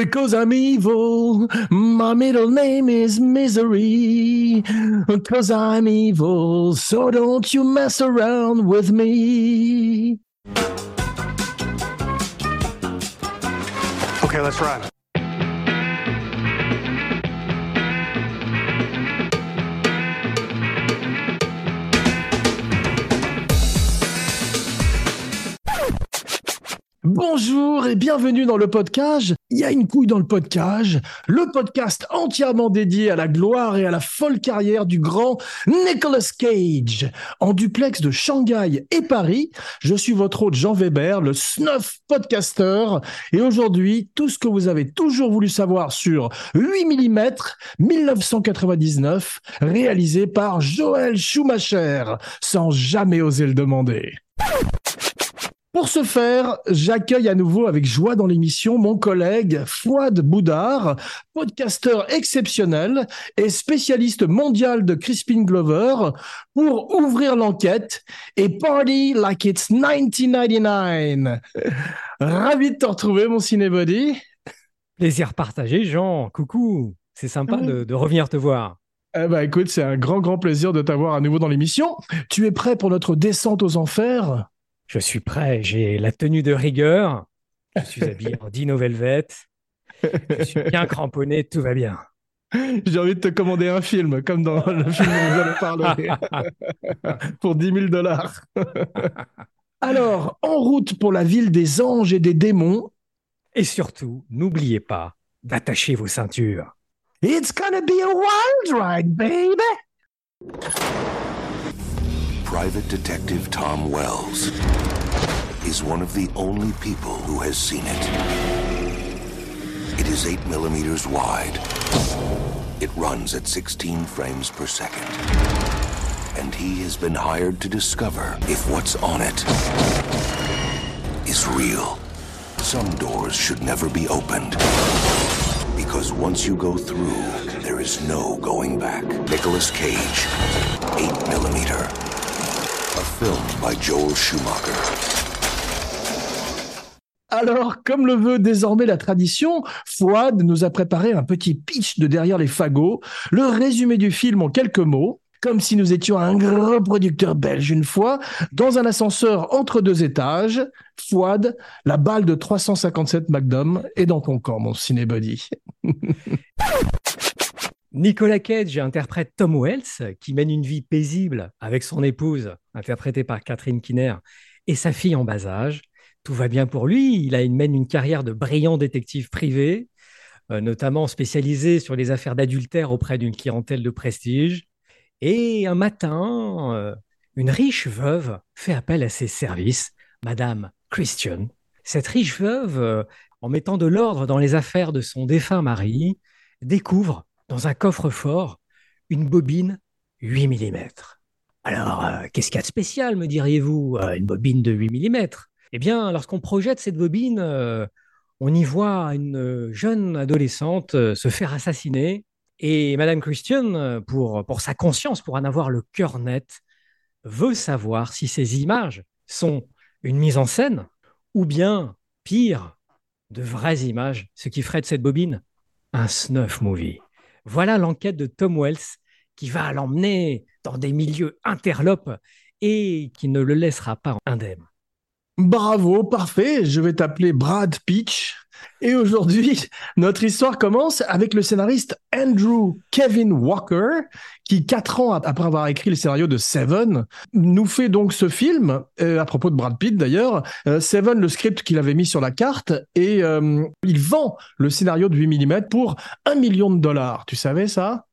Because I'm evil, my middle name is Misery. Because I'm evil, so don't you mess around with me. Okay, let's run. Bonjour et bienvenue dans le podcast. Il y a une couille dans le podcast, le podcast entièrement dédié à la gloire et à la folle carrière du grand Nicolas Cage. En duplex de Shanghai et Paris, je suis votre hôte Jean Weber, le snuff podcaster. Et aujourd'hui, tout ce que vous avez toujours voulu savoir sur 8 mm 1999, réalisé par Joël Schumacher, sans jamais oser le demander. Pour ce faire, j'accueille à nouveau avec joie dans l'émission mon collègue Fouad Boudard, podcasteur exceptionnel et spécialiste mondial de Crispin Glover, pour ouvrir l'enquête et party like it's 1999. Ravi de te retrouver, mon cinébody. Plaisir partagé, Jean. Coucou. C'est sympa de, de revenir te voir. Eh ben, écoute, c'est un grand, grand plaisir de t'avoir à nouveau dans l'émission. Tu es prêt pour notre descente aux enfers? Je suis prêt, j'ai la tenue de rigueur. Je suis habillé en dino velvet. Je suis bien cramponné, tout va bien. J'ai envie de te commander un film, comme dans le film dont vous allez parler, pour 10 000 dollars. Alors, en route pour la ville des anges et des démons, Et surtout, n'oubliez pas d'attacher vos ceintures. it's gonna be a wild ride, baby! Private Detective Tom Wells is one of the only people who has seen it. It is 8 millimeters wide. It runs at 16 frames per second. And he has been hired to discover if what's on it is real. Some doors should never be opened. Because once you go through, there is no going back. Nicolas Cage, 8 millimeter. A film by Joel Schumacher. Alors, comme le veut désormais la tradition, Fouad nous a préparé un petit pitch de derrière les fagots, le résumé du film en quelques mots, comme si nous étions un grand producteur belge une fois, dans un ascenseur entre deux étages. Fouad, la balle de 357 Magnum est dans ton camp, mon cinébody. Nicolas Cage interprète Tom Wells, qui mène une vie paisible avec son épouse, interprétée par Catherine Kinner, et sa fille en bas âge. Tout va bien pour lui. Il mène une carrière de brillant détective privé, euh, notamment spécialisé sur les affaires d'adultère auprès d'une clientèle de prestige. Et un matin, euh, une riche veuve fait appel à ses services, Madame Christian. Cette riche veuve, euh, en mettant de l'ordre dans les affaires de son défunt mari, découvre dans un coffre-fort une bobine 8 mm. Alors, euh, qu'est-ce qu'il y a de spécial, me diriez-vous, euh, une bobine de 8 mm Eh bien, lorsqu'on projette cette bobine, euh, on y voit une jeune adolescente se faire assassiner. Et Madame Christian, pour, pour sa conscience, pour en avoir le cœur net, veut savoir si ces images sont une mise en scène ou bien, pire, de vraies images, ce qui ferait de cette bobine un snuff movie. Voilà l'enquête de Tom Wells qui va l'emmener dans des milieux interlopes et qui ne le laissera pas indemne. Bravo, parfait. Je vais t'appeler Brad Pitch. Et aujourd'hui, notre histoire commence avec le scénariste Andrew Kevin Walker, qui, quatre ans après avoir écrit le scénario de Seven, nous fait donc ce film, euh, à propos de Brad Pitt d'ailleurs. Euh, Seven, le script qu'il avait mis sur la carte, et euh, il vend le scénario de 8 mm pour un million de dollars. Tu savais ça?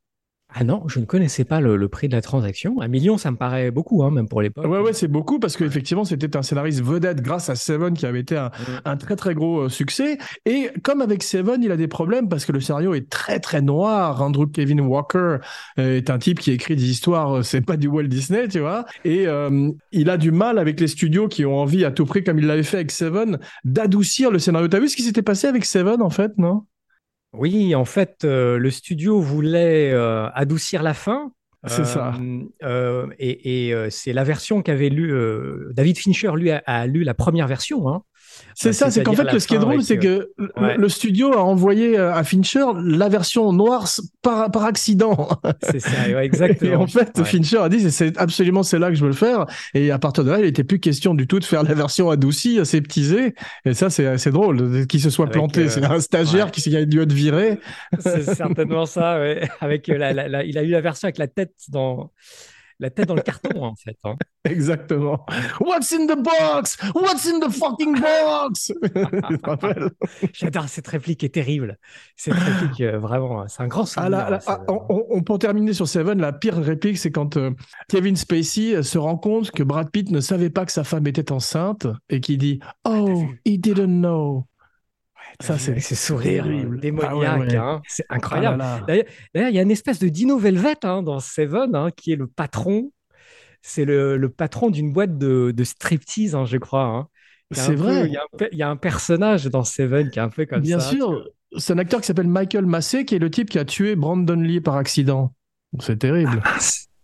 Ah non, je ne connaissais pas le, le prix de la transaction. Un million, ça me paraît beaucoup, hein, même pour l'époque. Ouais, ouais, c'est beaucoup parce qu'effectivement, c'était un scénariste vedette grâce à Seven qui avait été un, un très très gros euh, succès. Et comme avec Seven, il a des problèmes parce que le scénario est très très noir. Andrew Kevin Walker euh, est un type qui écrit des histoires, euh, c'est pas du Walt Disney, tu vois. Et euh, il a du mal avec les studios qui ont envie à tout prix, comme il l'avait fait avec Seven, d'adoucir le scénario. T'as vu ce qui s'était passé avec Seven en fait, non? Oui, en fait, euh, le studio voulait euh, adoucir la fin. C'est ça. euh, et et, euh, c'est la version qu'avait lu euh, David Fincher, lui, a, a lu la première version. hein. C'est ça, c'est qu'en fait, ce qui est drôle, c'est que le studio a envoyé à Fincher la version noire par, par accident. C'est ça, exactement. Et en fait, Fincher a dit, c'est absolument c'est là que je veux le faire. Et à partir de là, il n'était plus question du tout de faire la version adoucie, aseptisée. Et ça, c'est assez drôle qu'il se soit planté. c'est un stagiaire qui a dû être viré. C'est certainement ça. Avec la, il a eu la version avec la tête dans la tête dans le carton, en fait. Hein. Exactement. What's in the box? What's in the fucking box? J'adore cette réplique est terrible. Cette réplique, euh, vraiment, c'est un grand ah, souvenir. Ah, on, peut terminer sur Seven. La pire réplique, c'est quand euh, Kevin Spacey euh, se rend compte que Brad Pitt ne savait pas que sa femme était enceinte et qui dit Oh, he didn't know. Ça, c'est ce sourire démoniaque, hein. c'est ah incroyable. D'ailleurs, il y a une espèce de Dino Velvet hein, dans Seven, hein, qui est le patron. C'est le, patron d'une boîte de, de striptease, je crois. C'est vrai. Il y, a un personnage dans Seven qui est un peu comme Bien ça. Bien sûr. C'est un acteur qui s'appelle Michael Massey, qui est le type qui a tué Brandon Lee par accident. C'est terrible. Ah,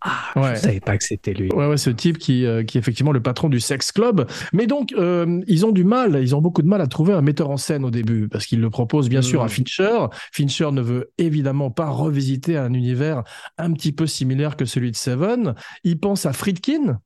ah, ouais. je savais pas que c'était lui. Ouais, ouais, ce type qui, euh, qui est effectivement le patron du sex club. Mais donc, euh, ils ont du mal, ils ont beaucoup de mal à trouver un metteur en scène au début, parce qu'ils le proposent bien sûr à hmm. Fincher. Fincher ne veut évidemment pas revisiter un univers un petit peu similaire que celui de Seven. Il pense à Friedkin,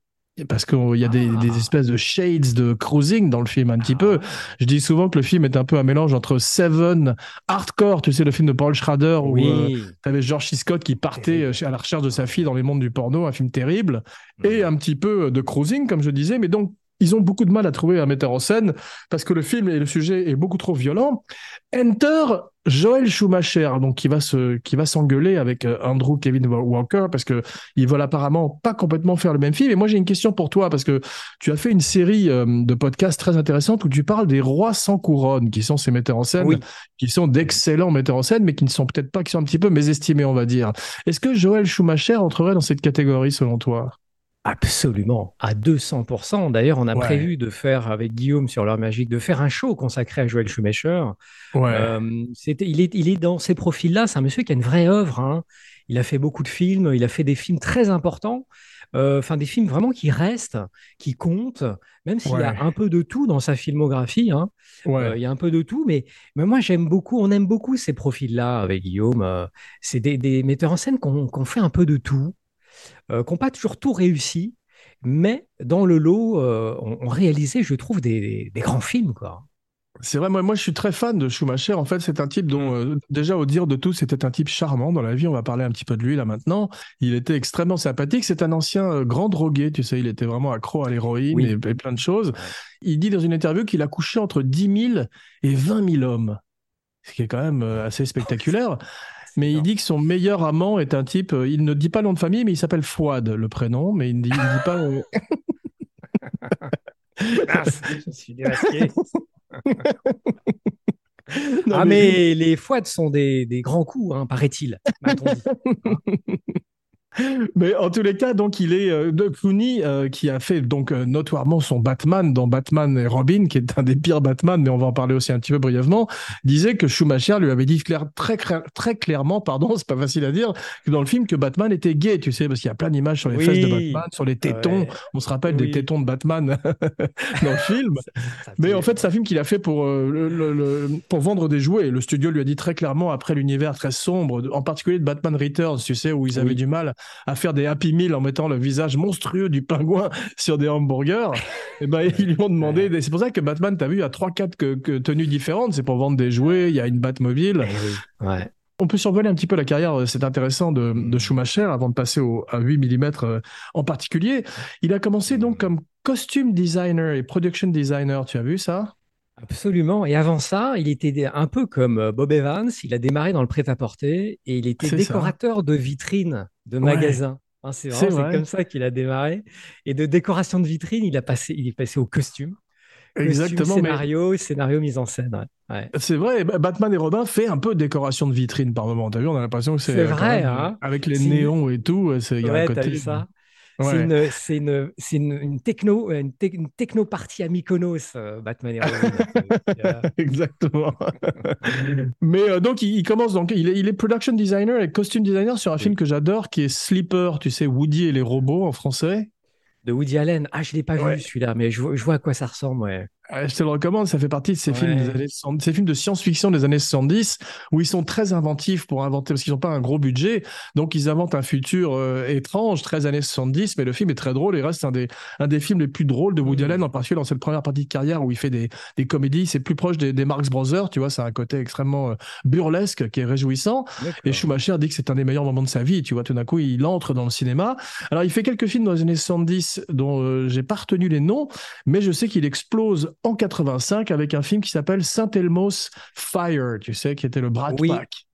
parce qu'il y a des, des, ah. espèces de shades de cruising dans le film un petit peu. Je dis souvent que le film est un peu un mélange entre Seven, Hardcore, tu sais le film de Paul Schrader où euh, tu avais George C. Scott qui partait euh, à la recherche de sa fille dans les mondes du porno, un film terrible, et un petit peu de cruising comme je disais, mais donc ils ont beaucoup de mal à trouver un metteur en scène parce que le film et le sujet est beaucoup trop violent. Enter Joel Schumacher, donc qui va se, qui va s'engueuler avec euh, Andrew Kevin Walker parce que ils veulent apparemment pas complètement faire le même film. Et moi j'ai une question pour toi parce que tu as fait une série euh, de podcasts très intéressantes où tu parles des rois sans couronne, qui sont ces metteurs en scène, qui sont d'excellents metteurs en scène, mais qui ne sont peut-être pas, qui sont un petit peu mésestimés, on va dire. Est-ce que Joel Schumacher entrerait dans cette catégorie selon toi? Absolument, à 200%. D'ailleurs, on a prévu de faire avec Guillaume sur l'heure magique, de faire un show consacré à Joël Schumacher. Euh, il, est, il est dans ces profils-là. C'est un monsieur qui a une vraie œuvre. Hein. Il a fait beaucoup de films. Il a fait des films très importants. Euh, enfin, des films vraiment qui restent, qui comptent, même s'il y a un peu de tout dans sa filmographie. Hein. Euh, il y a un peu de tout, mais, mais moi j'aime beaucoup, on aime beaucoup ces profils-là avec Guillaume. c'est des, metteurs en scène qu'on fait un peu de tout. Euh, qui n'ont pas toujours tout réussi, mais dans le lot, euh, ont, réalisé, je trouve, des, grands films. Quoi. C'est vrai, moi, moi je suis très fan de Schumacher. En fait, c'est un type dont, euh, déjà au dire de tous, c'était un type charmant dans la vie. On va parler un petit peu de lui là maintenant. Il était extrêmement sympathique. C'est un ancien grand drogué, tu sais, il était vraiment accro à l'héroïne et, et, plein de choses. Il dit dans une interview qu'il a couché entre 10 000 et 20 000 hommes, ce qui est quand même assez spectaculaire. Mais il dit que son meilleur amant est un type. Euh, il ne dit pas le nom de famille, mais il s'appelle Fouad, le prénom, mais il ne dit, dit pas. Euh, je suis démasqué. ah, mais... les Fouad sont des, des grands coups, hein, paraît-il. Mais en tous les cas, donc il est euh, de Clooney euh, qui a fait donc euh, notoirement son Batman dans Batman et Robin, qui est un des pires Batman, mais on va en parler aussi un petit peu brièvement. Disait que Schumacher lui avait dit clair, très très clairement, pardon, c'est pas facile à dire, que dans le film que Batman était gay, tu sais, parce qu'il y a plein d'images sur les fesses de Batman, sur les tétons. On se rappelle des tétons de Batman dans le film. mais en fait, c'est un film qu'il a fait pour le, pour vendre des jouets. Le studio lui a dit très clairement après l'univers très sombre, en particulier de Batman Returns, tu sais, où ils avaient du mal à faire des Happy Meal en mettant le visage monstrueux du pingouin sur des hamburgers, et eh ben, ils lui ont demandé. C'est pour ça que Batman, tu as vu, il y a trois, quatre que, tenues différentes. C'est pour vendre des jouets, il y a une Batmobile. Eh ouais. On peut survoler un petit peu la carrière, euh, c'est intéressant, de, de, Schumacher avant de passer au, à 8 mm euh, en particulier. Il a commencé donc comme costume designer et production designer, tu as vu ça? Absolument. Et avant ça, il était un peu comme euh, Bob Evans. Il a démarré dans le prêt-à-porter et il était décorateur de vitrines, de magasins. Hein, c'est comme ça qu'il a démarré. Et de décoration de vitrines, il, a passé, il est passé au costume. Exactement. scénario, scénario mise en scène. C'est vrai, Batman et Robin fait un peu décoration de vitrine par moment. T'as vu, on a l'impression que c'est vrai, hein avec les néons et tout. Il y a un côté. ça. C'est une, une, une, techno, une, techno partie à Mykonos, euh, Batman et Robin. Exactement. Mais euh, donc, il, commence, donc, il est, il est, production designer et costume designer sur un film que j'adore qui est Sleeper, tu sais, Woody et les robots en français. De Woody Allen. Ah, je ne l'ai pas vu celui-là, mais je, je, vois à quoi ça ressemble. Ouais. Ah, je te le recommande, ça fait partie de ces films des années 70, ces films de science-fiction des années 70 où ils sont très inventifs pour inventer parce qu'ils n'ont pas un gros budget, donc ils inventent un futur euh, étrange, très années 70, mais le film est très drôle et reste un des un des films les plus drôles de Woody Mm. Allen, en particulier dans cette première partie de carrière où il fait des des comédies, c'est plus proche des, des Marx Brothers, tu vois, c'est un côté extrêmement euh, burlesque qui est réjouissant. Et. Schumacher dit que c'est un des meilleurs moments de sa vie. Tu vois, tout d'un coup, il entre dans le cinéma. Alors, il fait quelques films dans les années 70 dont euh, j'ai pas retenu les noms, mais je sais qu'il explose en 85 avec un film qui s'appelle Saint Elmo's Fire, tu sais, qui était le Brat Oui. Pack.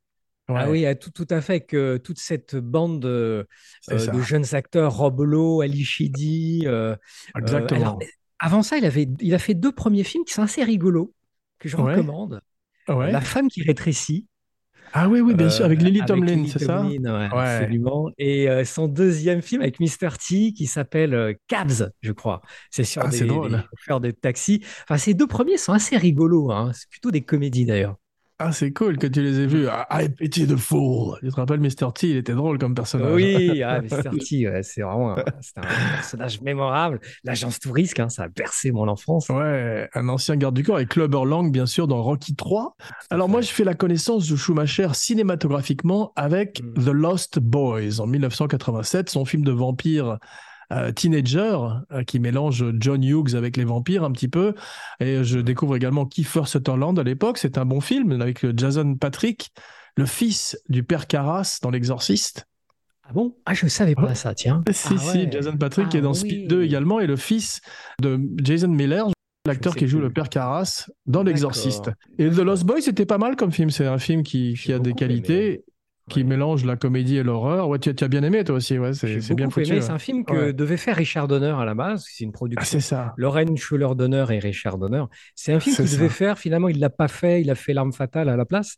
Ah oui, ah, tout, tout à fait, que toute cette bande euh, de jeunes acteurs, Rob Lowe, Ali Sheedy. euh, euh, Exactement. alors, avant ça, il, avait, il a fait deux premiers films qui sont assez rigolos, que je Ouais. recommande. Ouais. La femme qui rétrécit. Ah oui, oui, bien sûr, avec euh, Lily Tomlin, c'est ça ouais, Ouais. Absolument. Et euh, son deuxième film avec Mr. T qui s'appelle euh, Cabs, je crois. C'est sur Ah, des, des chauffeurs de taxi. Enfin, ces deux premiers sont assez rigolos. hein. C'est plutôt des comédies d'ailleurs. Ah, c'est cool que tu les aies vus. Ah, I pity the fool. Tu te rappelles Mr. T, il était drôle comme personnage. Oui, ah, Mr. T, ouais, c'est vraiment un, c'est un personnage mémorable. L'agence Tourisque, hein, ça a bercé mon enfance. Ouais, un ancien garde du corps et Clubber Lang, bien sûr, dans Rocky 3. Alors moi, je fais la connaissance de Schumacher cinématographiquement avec Mm. The Lost Boys en 1987, son film de vampire euh, teenager euh, qui mélange John Hughes avec les vampires un petit peu. Et je découvre également Kiefer Sutherland à l'époque. C'est un bon film avec Jason Patrick, le fils du père Carras dans L'Exorciste. Ah bon? Ah, je savais pas Ouais. ça, tiens. Si, Ah si, ouais. Jason Patrick qui est Ah dans oui. Speed 2 également et le fils de Jason Miller, l'acteur qui joue plus. le père Carras dans. L'Exorciste. Et The Lost Boy, c'était pas mal comme film. C'est un film qui, a des qualités, qui Ouais. mélange la comédie et l'horreur. Ouais, tu, tu as bien aimé toi aussi, ouais, c'est J'ai bien foutu. C'est un film que Ouais. devait faire Richard Donner à la base. C'est une Ah, production. c'est ça. Lorraine Schuller Donner et Richard Donner. C'est un film qu'il devait faire. Finalement, il l'a pas fait. Il a fait L'arme fatale à la place.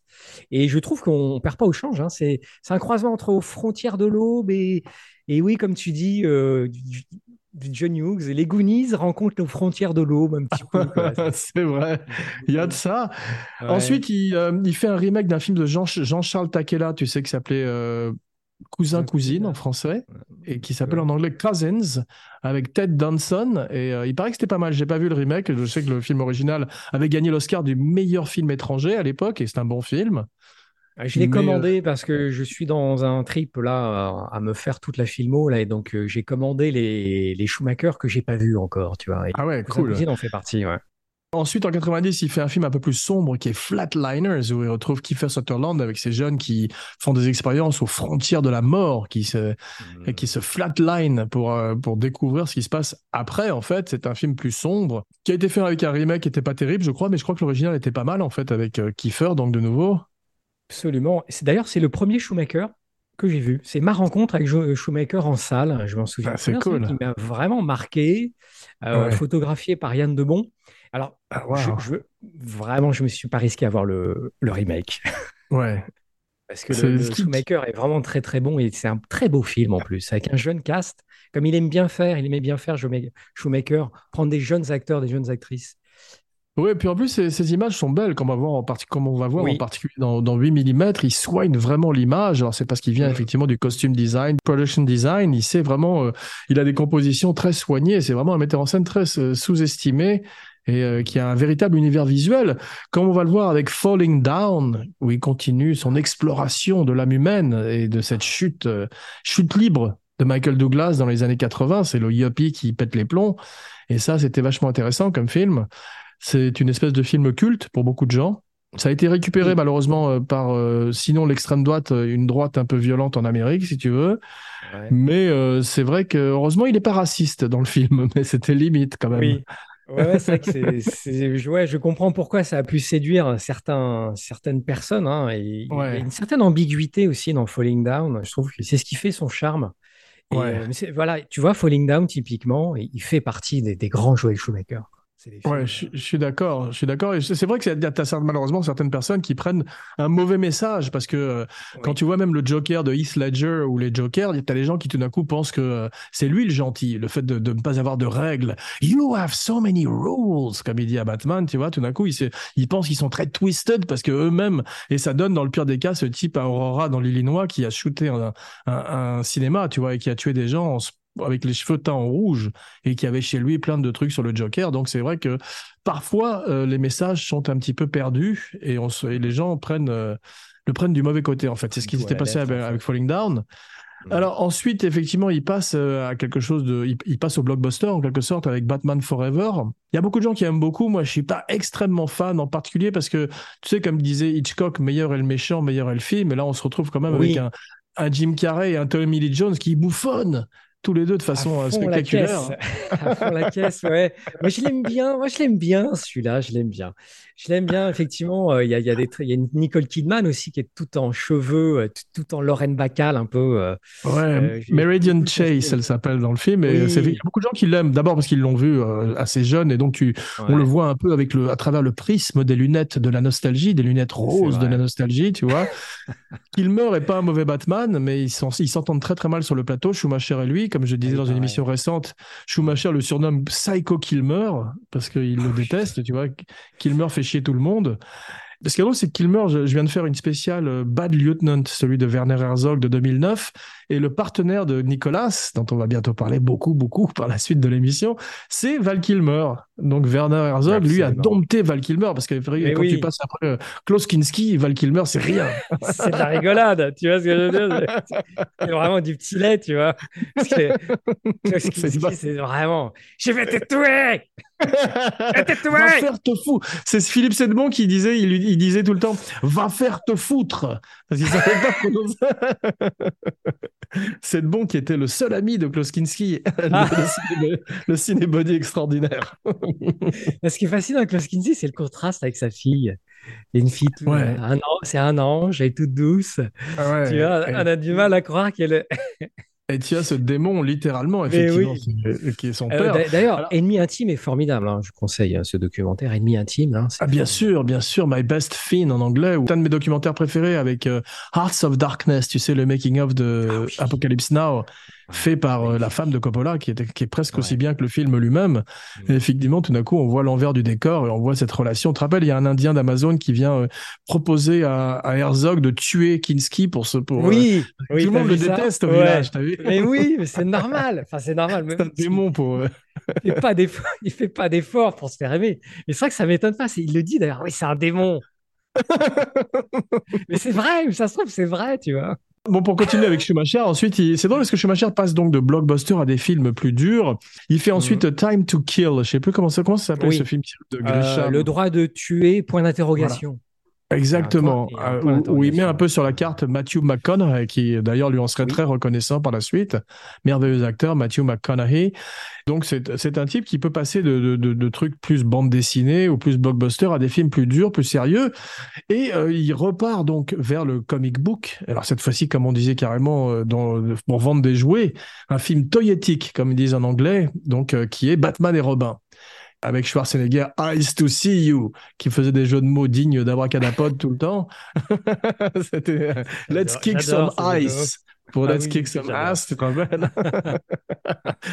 Et je trouve qu'on perd pas au change. hein. C'est c'est un croisement entre Aux frontières de l'aube et, et oui, comme tu dis, euh, du, du John Hughes. Les Goonies rencontrent aux frontières de l'aube un petit peu. c'est vrai. Il y a de ça. Ouais. Ensuite, il, euh, il fait un remake d'un film de Jean- Jean-Charles Takela, tu sais, qui s'appelait euh, Cousin, Cousin, Cousine en français, et qui s'appelle en anglais Cousins, avec Ted Danson. Et euh, il paraît que c'était pas mal. J'ai pas vu le remake. Je sais que le film original avait gagné l'Oscar du meilleur film étranger à l'époque, et c'est un bon film. Je l'ai euh, commandé parce que je suis dans un trip là à, me faire toute la filmo là et donc euh, j'ai commandé les, les Schumacher que j'ai pas vus encore, tu vois. Et Ah ouais, cool. Cousine en fait partie, ouais. Ensuite, en 90, il fait un film un peu plus sombre qui est Flatliners, où il retrouve Kiefer Sutherland avec ces jeunes qui font des expériences aux frontières de la mort, qui se, et qui se flatline pour, euh, pour découvrir ce qui se passe après. En fait, c'est un film plus sombre qui a été fait avec un remake qui était pas terrible, je crois, mais je crois que l'original était pas mal en fait avec euh, Kiefer, donc de nouveau. Absolument. D'ailleurs c'est le premier Schumacher que j'ai vu. C'est ma rencontre avec Jo- Schumacher en salle. Je m'en souviens. Ah, c'est cool. Qui m'a vraiment marqué. euh, Ouais. Photographié par Yann Debon. Alors Ah, je, wow. je- vraiment je me suis pas risqué à voir le, le remake Ouais. parce que le, Schumacher est vraiment très très bon et c'est un très beau film en plus avec un jeune cast comme il aime bien faire. Il aimait bien faire Schumacher, prendre des jeunes acteurs, des jeunes actrices. Ouais, puis en plus, ces, ces images sont belles, comme on va voir en, parti- comme on va voir Oui. en particulier dans, dans 8 mm. Il soigne vraiment l'image. Alors, c'est parce qu'il vient effectivement du costume design, production design. Il sait vraiment, euh, il a des compositions très soignées. C'est vraiment un metteur en scène très euh, sous-estimé et euh, qui a un véritable univers visuel. Comme on va le voir avec Falling Down, où il continue son exploration de l'âme humaine et de cette chute, euh, chute libre de Michael Douglas dans les années 80. C'est le yuppie qui pète les plombs. Et ça, c'était vachement intéressant comme film. C'est une espèce de film culte pour beaucoup de gens. Ça a été récupéré malheureusement euh, par, euh, sinon l'extrême droite, euh, une droite un peu violente en Amérique, si tu veux. Mais euh, c'est vrai que heureusement il n'est pas raciste dans le film, mais c'était limite quand même. Oui. Ouais, c'est vrai que c'est, c'est- je- ouais, je comprends pourquoi ça a pu séduire certains, certaines personnes. hein, et il y a une certaine ambiguïté aussi dans Falling Down. Je trouve que c'est ce qui fait son charme. Et, Ouais. euh, voilà, tu vois, Falling Down, typiquement, il il fait partie des, des grands Joel Schumacher. Ouais, je, je suis d'accord. Je suis d'accord. Et c'est vrai que cer- malheureusement certaines personnes qui prennent un mauvais message parce que euh, quand tu vois même le Joker de Heath Ledger ou les Jokers, t'as les gens qui tout d'un coup pensent que euh, c'est lui le gentil, le fait de, de ne pas avoir de règles. You have so many rules, comme il dit à Batman, tu vois. Tout d'un coup, ils, se- ils pensent qu'ils sont très twisted parce que eux-mêmes, et ça donne dans le pire des cas ce type à Aurora dans l'Illinois qui a shooté un, un- un cinéma, tu vois, et qui a tué des gens en se avec les cheveux teints en rouge et qui avait chez lui plein de trucs sur le Joker. Donc c'est vrai que parfois euh, les messages sont un petit peu perdus et, on se, et les gens prennent euh, le prennent du mauvais côté en fait. C'est ce qui Ouais, s'était passé avec, Falling Down. Mm. Alors ensuite, effectivement, il passe euh, à quelque chose de, il, il passe au blockbuster en quelque sorte avec Batman Forever. Il y a beaucoup de gens qui aiment beaucoup. Moi, je suis pas extrêmement fan en particulier parce que tu sais, comme disait Hitchcock, meilleur est le méchant, meilleur est le film. Et là, on se retrouve quand même Oui. avec un, un Jim Carrey et un Tommy Lee Jones qui bouffonnent tous les deux de façon À euh, la spectaculaire. caisse. À fond la caisse, ouais. Moi, je l'aime bien. Moi, je l'aime bien, celui-là. Je l'aime bien. Je l'aime bien, effectivement. euh, Il y a, y, a des y a une Nicole Kidman aussi qui est tout en cheveux, euh, tout, tout en Lorraine Bacall, un peu. euh, Ouais, Euh, Meridian Chase, elle s'appelle dans le film. Et Oui. il y a beaucoup de gens qui l'aiment. D'abord parce qu'ils l'ont vu assez jeune et donc tu, on le voit un peu avec le, à travers le prisme des lunettes de la nostalgie, des lunettes roses de la nostalgie, tu vois. Kilmer est pas un mauvais Batman, mais ils s'entendent très très mal sur le plateau. Schumacher et lui, comme je disais Oui, dans une émission récente, Schumacher le surnomme Psycho Kilmer parce qu'il le déteste, tu vois. Kilmer fait chier tout le monde. Ce qui est drôle, c'est que Kilmer, je, je viens de faire une spéciale euh, Bad Lieutenant, celui de Werner Herzog de 2009, et le partenaire de Nicolas, dont on va bientôt parler beaucoup, beaucoup par la suite de l'émission, c'est Val Kilmer. Donc Werner Herzog, lui, a dompté Val Kilmer, parce que Mais quand oui. tu passes après euh, Klaus Kinski, Val Kilmer, c'est rien. C'est de la rigolade, tu vois ce que je veux dire? C'est- vraiment du petit lait, tu vois. Parce que, Klaus C'est Kinski, c'est vraiment Je vais te tuer Va tuer faire te foutre. C'est Philippe Sedmon qui disait, il, disait tout le temps, va faire te foutre. Parce qu'il savait pas prononcer. Sedmon qui était le seul ami de Klaus Kinski, le, Ah. le ciné- le cinébody extraordinaire. Ce qui est fascinant avec Klaus Kinski, c'est le contraste avec sa fille. Il y a une fille, tout- Ouais. un an- c'est un ange, elle est toute douce. Ah Tu vois, on a du mal à croire qu'elle est. Et tu as ce démon, littéralement, effectivement, oui. qui est son Euh, père. d'a- D'ailleurs, Alors- Ennemi intime est formidable. hein. Je conseille hein, ce documentaire, Ennemi intime. hein, Ah, bien sûr, bien sûr, My Best Fiend en anglais, ou un de mes documentaires préférés avec euh, Hearts of Darkness, tu sais, le making-of de Ah oui. Apocalypse Now, fait par euh, la femme de Coppola, qui, était, qui est presque aussi bien que le film lui-même. Et effectivement, tout d'un coup, on voit l'envers du décor et on voit cette relation. Tu te rappelles, il y a un Indien d'Amazon qui vient euh, proposer à, à Herzog de tuer Kinski pour ce. Pour, euh, Oui, oui, tout le monde le déteste au Ouais. village, t'as vu? Mais oui, mais c'est normal. Enfin, c'est normal. C'est un démon pour. Il fait pas d'effort. Il fait pas d'effort pour se faire aimer. Mais c'est vrai que ça m'étonne pas. Il le dit d'ailleurs. Oui, c'est un démon. mais c'est vrai. Ça se trouve, c'est vrai, tu vois. Bon, pour continuer avec Schumacher, ensuite, il- c'est drôle parce que Schumacher passe donc de blockbuster à des films plus durs. Il fait ensuite Time to Kill. Je sais plus comment ça, comment ça s'appelle. Oui. ce film de Euh, Grisham. le droit de tuer. Point d'interrogation. Exactement. Euh, où, où il met un peu sur la carte Matthew McConaughey, qui d'ailleurs lui en serait Oui. très reconnaissant par la suite. Merveilleux acteur, Matthew McConaughey. Donc c'est un type qui peut passer de, de, de, de trucs plus bande dessinée ou plus blockbuster à des films plus durs, plus sérieux. Et euh, il repart donc vers le comic book. Alors cette fois-ci, comme on disait carrément, euh, dans, pour vendre des jouets, un film toyetique, comme ils disent en anglais, donc euh, qui est Batman et Robin avec Schwarzenegger, Eyes to See You, qui faisait des jeux de mots dignes d'Abracadapod tout le temps. C'était euh, Let's kick some ice. Pour Ah Let's oui, kick some ass, tu te rappelles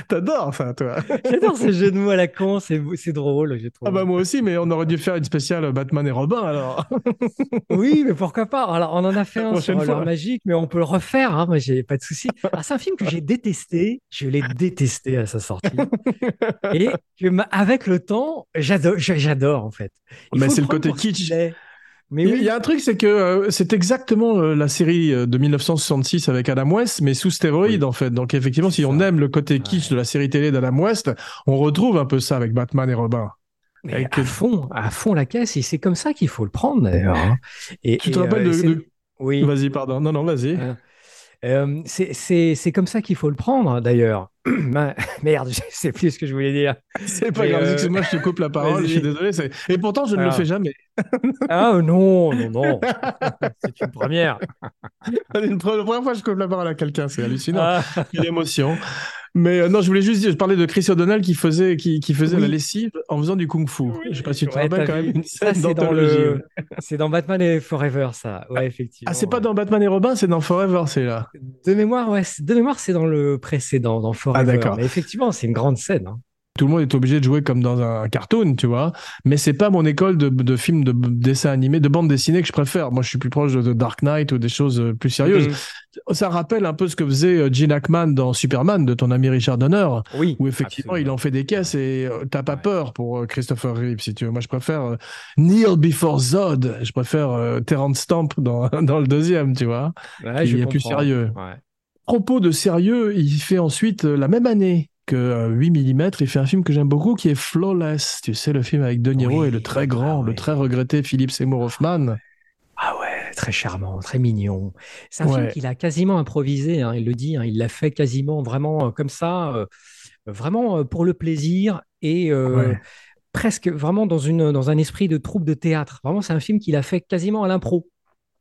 T'adores, enfin, toi. J'adore ces jeux de mots à la con. C'est c'est drôle. j'ai trouvé. Ah bah moi aussi, mais on aurait dû faire une spéciale Batman et Robin, alors. Oui, mais pourquoi pas Alors, on en a fait un Prochaine sur l'heure magique, mais on peut le refaire. Hein, moi, j'ai pas de souci. Ah, c'est un film que j'ai détesté. Je l'ai détesté à sa sortie. Et que, avec le temps, j'adore, j'a- j'adore en fait. Il Mais c'est le côté kitsch. Mais Il y a- oui, il y a un truc, c'est que euh, c'est exactement euh, la série euh, de 1966 avec Adam West, mais sous stéroïdes Oui. en fait. Donc effectivement, si on aime le côté kitsch Ouais. de la série télé d'Adam West, on retrouve un peu ça avec Batman et Robin. mais avec- à fond, à fond la caisse. Et c'est comme ça qu'il faut le prendre d'ailleurs. hein. Et, Tu te rappelles de- de- Oui. Vas-y, pardon. Non, non, vas-y. Euh, c'est- c'est c'est comme ça qu'il faut le prendre d'ailleurs. Merde, je sais plus ce que je voulais dire. C'est pas Mais, grave, excuse-moi, je te coupe la parole, je suis désolé. Et pourtant, je ne le fais jamais. Ah non, non, non. C'est une première. C'est une pre- la première fois que je coupe la parole à quelqu'un, c'est hallucinant. Ah. Quelle émotion. Mais euh, non, je voulais juste dire, je parlais de Chris O'Donnell qui faisait, qui, qui faisait Oui. la lessive en faisant du kung-fu. Je sais pas si tu te Ouais, rappelles quand vu. même une scène c'est dans le, c'est dans Batman et Forever, ça. Ouais, effectivement. Ah, c'est pas dans Batman et Robin, c'est dans Forever, c'est là. De mémoire, ouais. c'est- De mémoire, c'est dans le précédent, dans Forever. Ah, d'accord. Mais effectivement, c'est une grande scène. hein. Tout le monde est obligé de jouer comme dans un cartoon, tu vois. Mais c'est pas mon école de, de films de dessin animé, de bande dessinée que je préfère. Moi, je suis plus proche de Dark Knight ou des choses euh, plus sérieuses. Mhm. Ça rappelle un peu ce que faisait euh, Gene Hackman dans Superman de ton ami Richard Donner, Oui. où effectivement il en fait des caisses et euh, t'as pas Ouais. peur pour Christopher Reeve, si tu veux. Moi, je préfère Neil Before Zod. Je préfère Terrence Stamp dans, dans le deuxième, tu vois. Ouais, il je a plus sérieux. Ouais. Propos de sérieux, il fait ensuite la même année que euh, 8 mm, il fait un film que j'aime beaucoup qui est Flawless. Tu sais, le film avec De Niro Oui. et le très grand, Ah le très regretté Philippe Seymour Hoffman. Ah ouais, très charmant, très mignon. C'est un film qu'il a quasiment improvisé, hein, il le dit, hein, il l'a fait quasiment vraiment euh, comme ça, euh, vraiment euh, pour le plaisir et euh, Ouais. presque vraiment dans, une, dans un esprit de troupe de théâtre. Vraiment, c'est un film qu'il a fait quasiment à l'impro.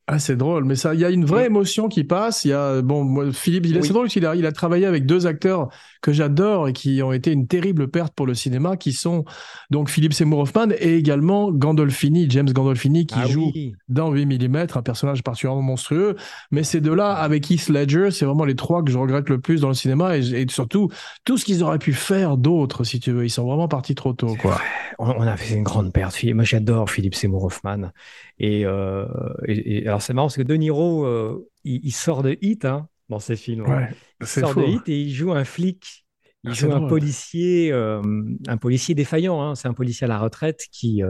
Ah, c'est drôle, mais ça, il y a une vraie Oui. émotion qui passe. Il y a, bon, moi, Philippe, il Oui. c'est drôle qu'il a, il a travaillé avec deux acteurs que j'adore et qui ont été une terrible perte pour le cinéma, qui sont donc Philippe Seymour Hoffman et également Gandolfini, James Gandolfini, qui Ah joue oui. dans 8 mm, un personnage particulièrement monstrueux. Mais ces deux-là, avec Heath Ledger, c'est vraiment les trois que je regrette le plus dans le cinéma et, et surtout tout ce qu'ils auraient pu faire d'autres, si tu veux. Ils sont vraiment partis trop tôt, quoi. On, on a fait une grande perte. Philippe- Moi, j'adore Philippe Seymour Hoffman. Et, euh, et- et alors, c'est marrant parce que De Niro, euh, il, il sort de Hit hein, dans ses films. Ouais, Il sort fou. de Hit et il joue un flic. Il Ah, joue un drôle. policier, euh, un policier défaillant. hein. C'est un policier à la retraite qui,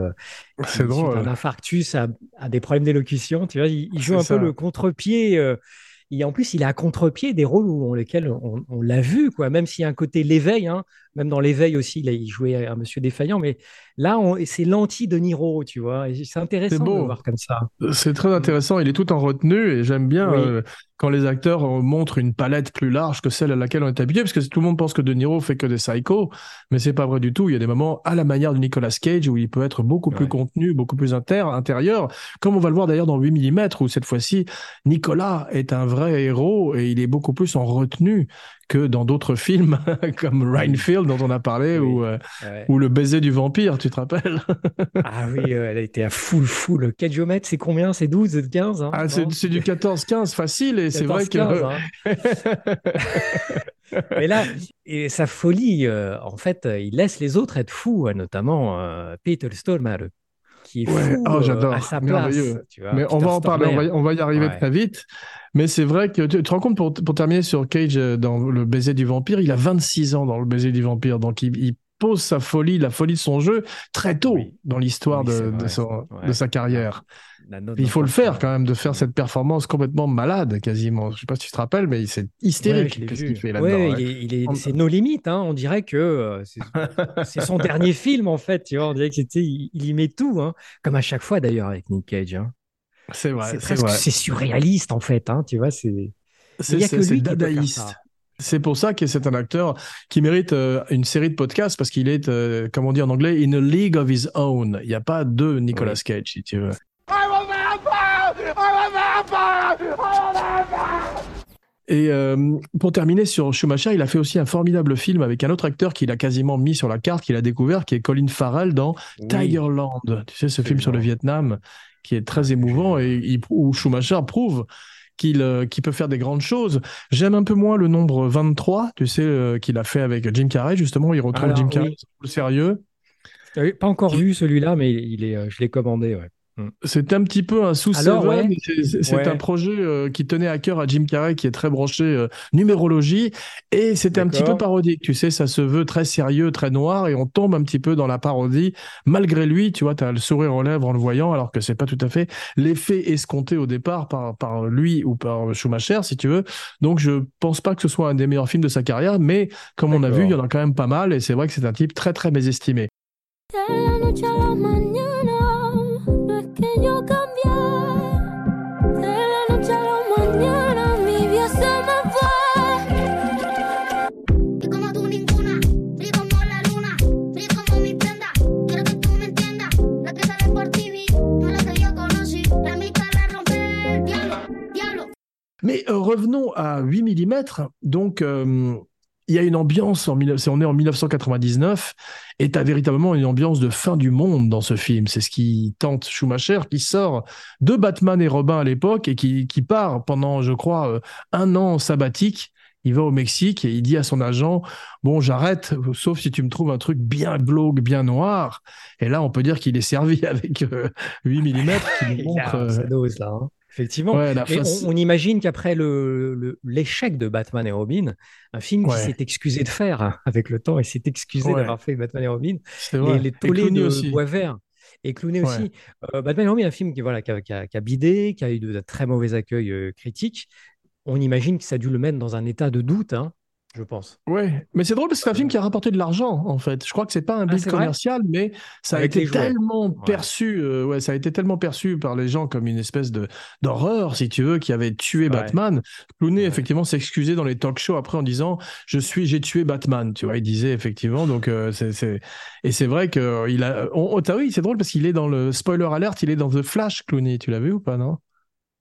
qui, drôle. un infarctus, a, a des problèmes d'élocution. Tu vois, il, il joue un ça. peu le contre-pied. et en plus, il est à contre-pied des rôles où, on, lesquels on, on l'a vu, quoi. Même s'il y a un côté l'éveil, hein. Même dans l'éveil aussi, il, a- il jouait un monsieur défaillant. Mais là, c'est l'anti de Niro, tu vois. C'est intéressant de beau. le voir comme ça. C'est très intéressant. Il est tout en retenue et j'aime bien Oui. euh, quand les acteurs euh, montrent une palette plus large que celle à laquelle on est habitué, parce que tout le monde pense que De Niro fait que des psychos, mais c'est pas vrai du tout. Il y a des moments à la manière de Nicolas Cage où il peut être beaucoup plus contenu, beaucoup plus inter, intérieur, comme on va le voir d'ailleurs dans 8 mm, où cette fois-ci, Nicolas est un vrai héros et il est beaucoup plus en retenue que dans d'autres films comme Rhinfield dont on a parlé Oui. ou, euh, Ouais. ou Le baiser du vampire, tu te rappelles Ah oui, euh, elle a été à full, full. Cagiomet, c'est combien? C'est 12, 15 hein, ah, c'est du 14-15 facile et c'est vrai que 14, hein. Mais là, et sa folie, euh, en fait, il laisse les autres être fous, euh, notamment euh, Peter Stormare, qui est Ouais, fou oh, euh, j'adore, à sa merveilleux. place. tu vois, Mais on va en parler, on va, on va y arriver Ouais. très vite. Mais c'est vrai que tu te rends compte, pour, pour terminer sur Cage euh, dans Le baiser du vampire, il a 26 ans dans Le baiser du vampire. Donc il, il pose sa folie, la folie de son jeu, très tôt Oui. dans l'histoire Oui, de, Ouais. sa carrière. Note Il faut le faire quand même, de faire cette performance complètement malade, quasiment. Je sais pas si tu te rappelles, mais c'est hystérique. qu'il fait là-dedans Ouais, hein. il est, il est- On- c'est nos limites. Hein. On dirait que euh, c'est son dernier film, en fait. Tu vois, on dirait que il, il y met tout, hein. comme à chaque fois d'ailleurs avec Nick Cage. hein. C'est vrai, c'est surréaliste en fait. Hein, tu vois, c'est. C'est dadaïste. C'est pour ça que c'est un acteur qui mérite euh, une série de podcasts parce qu'il est, euh, comme on dit en anglais, in a league of his own. Il n'y a pas deux Nicolas Oui. Cage, si tu veux. Et euh, pour terminer sur Schumacher, il a fait aussi un formidable film avec un autre acteur qu'il a quasiment mis sur la carte, qu'il a découvert, qui est Colin Farrell dans Oui. Tigerland. Tu sais, ce film sur le. Vietnam qui est très émouvant et il- où Schumacher prouve qu'il euh, qu'il peut faire des grandes choses. J'aime un peu moins le nombre 23, tu sais, euh, qu'il a fait avec Jim Carrey, justement. Il retrouve Alors, Jim Carrey oui. au sérieux. Pas encore vu celui-là, mais il est, euh, je l'ai commandé. Ouais. C'est un petit peu un sous Alors, ouais. c'est- c'est c'est Ouais. un projet euh, qui tenait à cœur à Jim Carrey, qui est très branché euh, numérologie, et c'était un petit peu parodique. Tu sais, ça se veut très sérieux, très noir, et on tombe un petit peu dans la parodie. Malgré lui, tu vois, tu as le sourire aux lèvres en le voyant, alors que c'est pas tout à fait l'effet escompté au départ par, par lui ou par Schumacher, si tu veux. Donc, je pense pas que ce soit un des meilleurs films de sa carrière, mais comme on a vu, il y en a quand même pas mal, et c'est vrai que c'est un type très, très mésestimé. Mais euh, revenons à 8 mm. Donc, euh, il y a une ambiance, en, 19 on est en 1999, et tu as véritablement une ambiance de fin du monde dans ce film. C'est ce qui tente Schumacher, qui sort de Batman et Robin à l'époque, et qui, qui part pendant, je crois, euh, un an sabbatique, Il va au Mexique et il dit à son agent Bon, j'arrête, sauf si tu me trouves un truc bien glauque, bien noir. Et là, on peut dire qu'il est servi avec euh, 8 mm qui Il a euh, sa dose là. hein. Effectivement. ouais, on, on imagine qu'après le- le- l'échec de Batman et Robin, un film qui s'est excusé de faire avec le temps et s'est excusé Ouais. d'avoir fait Batman et Robin, C'est les, Et tollés de aussi. bois vert et Clooney aussi. Euh, Batman et Robin, un film qui, voilà, qui, a, qui a- qui a bidé, qui a eu de, de très mauvais accueils euh, critiques. On imagine que ça a dû le mettre dans un état de doute, hein, je pense. Ouais, mais c'est drôle parce que c'est un film qui a rapporté de l'argent en fait. Je crois que c'est pas un Ah, c'est vrai commercial, mais ça a Avec été tellement Ouais. perçu, euh, ouais, ça a été tellement perçu par les gens comme une espèce de d'horreur, si tu veux, qui avait tué Ouais. Batman. Clooney Ouais. effectivement s'excusait dans les talk shows après en disant je suis, j'ai tué Batman, tu vois, il disait effectivement. Donc euh, c'est c'est et c'est vrai que il a, on, t'as- oui, c'est drôle parce qu'il est dans le spoiler alert, il est dans The Flash, Clooney. Tu l'as vu ou pas non?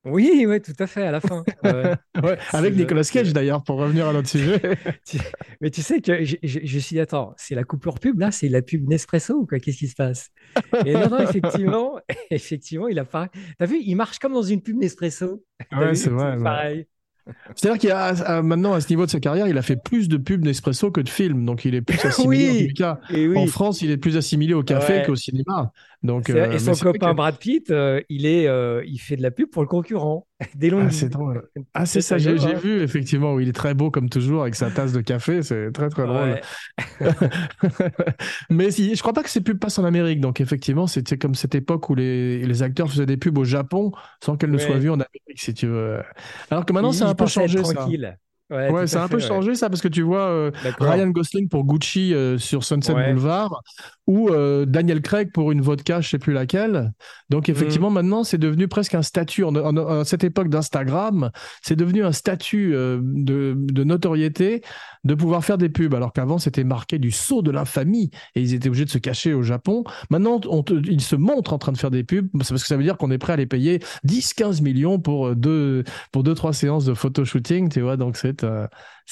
Oui, ouais, tout à fait, à la fin. Ouais, avec Nicolas Cage d'ailleurs pour revenir à notre sujet. Mais tu sais que je, je, je suis dit, attends, c'est la coupure pub là, c'est la pub Nespresso ou quoi? Qu'est-ce qui se passe? Et non, non, effectivement, effectivement, il a pas. T'as vu, il marche comme dans une pub Nespresso. Ouais, c'est vrai. Pareil. C'est-à-dire qu'il a maintenant à ce niveau de sa carrière, il a fait plus de pubs Nespresso que de films, donc il est plus assimilé. Oui. Tout cas, Et oui. en France, il est plus assimilé au café Ouais. qu'au cinéma. Donc, euh, et mais son copain que- Brad Pitt, euh, il est, euh, il fait de la pub pour le concurrent. Des longues Ah, c'est drôle. Ah, c'est ça, j'ai hein. vu effectivement. où Il est très beau comme toujours avec sa tasse de café. C'est très très drôle. Ouais. Mais si, je crois pas que ces pubs passent en Amérique. Donc effectivement, c'était comme cette époque où les, les acteurs faisaient des pubs au Japon sans qu'elles ne soient vues en Amérique, si tu veux. Alors que maintenant, c'est un peu changé ça. Ouais, Ouais, a un peu ouais. changé ça parce que tu vois euh. Ryan Gosling pour Gucci euh, sur Sunset Ouais. Boulevard ou euh, Daniel Craig pour une vodka, je sais plus laquelle. Donc effectivement, Mm. maintenant, c'est devenu presque un statut. En, en- en cette époque d'Instagram, c'est devenu un statut de, de notoriété de pouvoir faire des pubs, alors qu'avant, c'était marqué du sceau de l'infamie et ils étaient obligés de se cacher au Japon. Maintenant, on te- ils se montrent en train de faire des pubs, c'est parce que ça veut dire qu'on est prêt à les payer 10-15 millions pour euh, deux, pour deux, trois séances de photoshooting, tu vois. Donc c'est euh,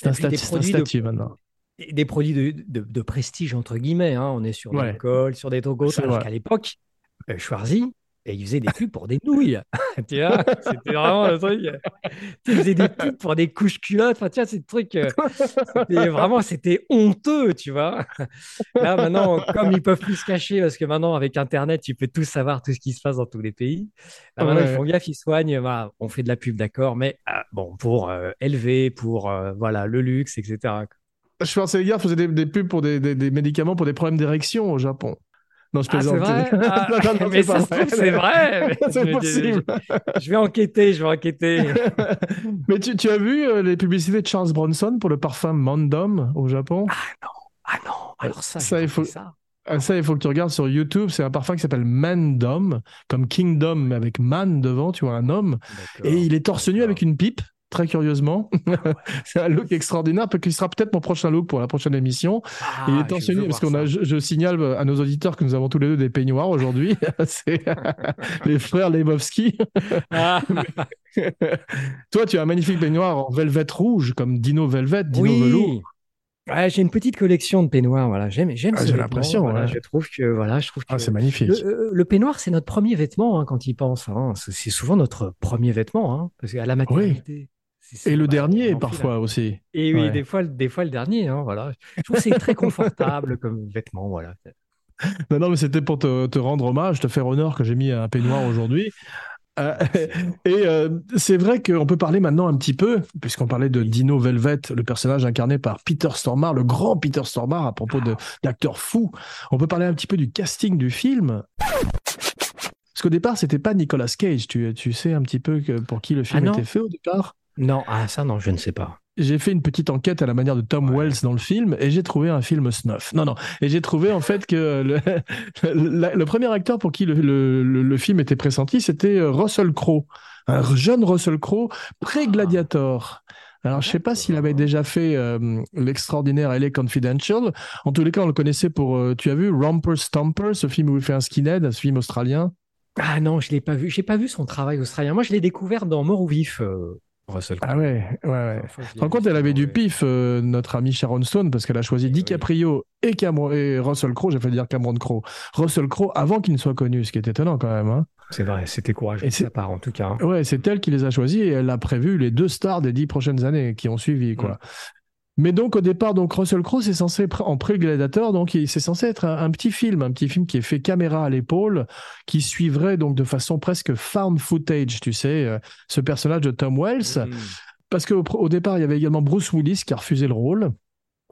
un statut, un de- maintenant. Des produits de, de- de prestige, entre guillemets. hein. On est sur Ouais. l'alcool, sur des trucs autres. Alors qu'à l'époque, euh, Schwarzy, et il faisait des pubs pour des nouilles. tu vois, c'était vraiment le truc. euh, Il faisait des pubs pour des couches culottes. Enfin, tu vois, c'est des trucs. euh, c'était vraiment, c'était honteux, tu vois. Là, maintenant, comme ils peuvent plus se cacher, parce que maintenant, avec Internet, tu peux tout savoir, tout ce qui se passe dans tous les pays. Là, maintenant, Ouais. ils font gaffe, ils soignent. On fait de la pub, d'accord, mais ah, bon, pour euh, élever, pour euh, voilà, le luxe, etc. Je pensais les gars faisaient des, des pubs pour des, des- des médicaments pour des problèmes d'érection au Japon. Non, je Ah, c'est plaisante. vrai? Ah, Non, non, non, Mais c'est ça pas se trouve, c'est vrai. C'est possible. je- je vais enquêter, je vais enquêter. Mais tu, tu as vu euh, les publicités de Charles Bronson pour le parfum Mandom au Japon? Ah non, alors ça, Ça, il faut- ça. Ah, Ça, il faut que tu regardes sur YouTube. C'est un parfum qui s'appelle Mandom, comme Kingdom, mais avec man devant, tu vois, un homme. Et il est torse nu avec une pipe, très curieusement. c'est un look extraordinaire, qui sera peut-être mon prochain look pour la prochaine émission. Ah, il est nu parce qu'on a, je, je signale à nos auditeurs que nous avons tous les deux des peignoirs aujourd'hui. c'est les frères Lebowski. Ah, Toi, tu as un magnifique peignoir en velvet rouge, comme Dino Velvet, Dino Velours. oui. Ouais, j'ai une petite collection de peignoirs. Voilà, j'aime, j'aime Ah, j'ai l'impression, voilà, ouais. Je trouve que voilà, je trouve que Ah, c'est magnifique. le, euh, le peignoir, c'est notre premier vêtement hein, quand il pense. hein. C'est souvent notre premier vêtement, hein, parce qu'à la maternité. Et le dernier, parfois aussi. Et oui, Ouais. des fois, des fois le dernier, hein, voilà. Je trouve que c'est très confortable comme vêtement, voilà. Non, non, mais c'était pour te, te rendre hommage, te faire honneur que j'ai mis un peignoir aujourd'hui. Euh, et euh, c'est vrai qu'on peut parler maintenant un petit peu, puisqu'on parlait de Dino Velvet, le personnage incarné par Peter Stormare, le grand Peter Stormare, à propos de- d'acteurs fous. On peut parler un petit peu du casting du film. Parce qu'au départ, c'était pas Nicolas Cage. Tu, tu sais un petit peu que, pour qui le film Ah était fait au départ Non, ah ça non, je ne sais pas. j'ai fait une petite enquête à la manière de Tom Ouais. Wells dans le film et j'ai trouvé un film snuff. Non, non. Et j'ai trouvé en fait que le, le, le premier acteur pour qui le, le, film était pressenti, c'était euh, Russell Crowe. Un jeune Russell Crowe, pré-Gladiator. Alors, je sais pas s'il avait déjà fait euh, l'extraordinaire LA Confidential. En tous les cas, on le connaissait pour, euh, tu as vu, Romper Stomper, ce film où il fait un skinhead, ce film australien. Ah non, je l'ai pas vu. J'ai pas vu son travail australien. Moi, je l'ai découvert dans Mort ou Vif. euh, Russell Crowe. Ah ouais, ouais, ouais. Par contre, elle avait du pif, euh, notre amie Sharon Stone, parce qu'elle a choisi. DiCaprio et, Cameron, et Russell Crowe, j'ai fait dire Cameron Crowe. Russell Crowe avant qu'il ne soit connu, ce qui est étonnant quand même. Hein. C'est vrai, c'était courageux Et de c'est- sa part en tout cas. hein. Ouais, c'est elle qui les a choisis et elle a prévu les deux stars des dix prochaines années qui ont suivi, quoi. Mais donc au départ, donc Russell Crowe, c'est censé en pré-gladiateur, donc c'est censé être un, un petit film, un petit film qui est fait caméra à l'épaule, qui suivrait donc de façon presque found footage, tu sais, euh, ce personnage de Tom Wells. Mm. Parce qu'au au départ, il y avait également Bruce Willis qui a refusé le rôle.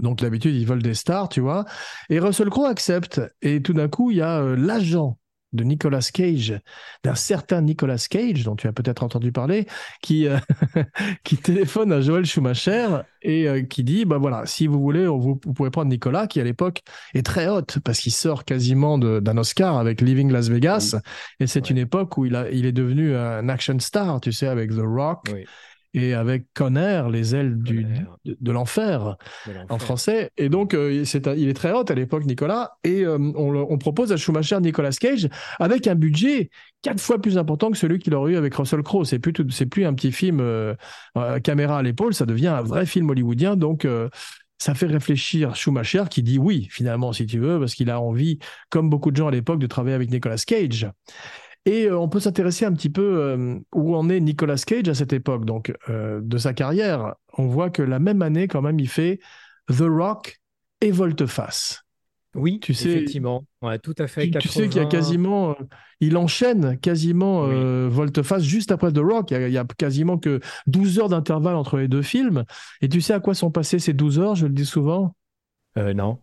Donc d'habitude, ils veulent des stars, tu vois. Et Russell Crowe accepte. Et tout d'un coup, il y a euh, l'agent de Nicolas Cage, d'un certain Nicolas Cage, dont tu as peut-être entendu parler, qui, euh, qui téléphone à Joel Schumacher et euh, qui dit, bah voilà, si vous voulez, on vous, vous pouvez prendre Nicolas, qui à l'époque est très haute, parce qu'il sort quasiment d'un Oscar avec Living Las Vegas. Et c'est Ouais. une époque où il, a, il est devenu un action star, tu sais, avec The Rock Oui, et avec Conner, les ailes du, de, de l'enfer en français. Et donc, euh, il est très haut à l'époque, Nicolas. Et euh, on, propose à Schumacher Nicolas Cage avec un budget quatre fois plus important que celui qu'il aurait eu avec Russell Crowe. C'est plus, c'est plus un petit film euh, caméra à l'épaule, ça devient un vrai film hollywoodien. Donc, ça fait réfléchir Schumacher qui dit oui, finalement, si tu veux, parce qu'il a envie, comme beaucoup de gens à l'époque, de travailler avec Nicolas Cage. Et euh, on peut s'intéresser un petit peu euh, où en est Nicolas Cage à cette époque, donc euh, de sa carrière. On voit que la même année, quand même, il fait The Rock et Volte-Face. Oui, Tu sais- effectivement. Ouais, tout à fait. Tu, tu sais qu'il y a 80. quasiment, euh, il enchaîne quasiment Oui. Volte-Face juste après The Rock. Il y, a, il y a quasiment que 12 heures d'intervalle entre les deux films. Et tu sais à quoi sont passées ces 12 heures, je le dis souvent? Euh, non.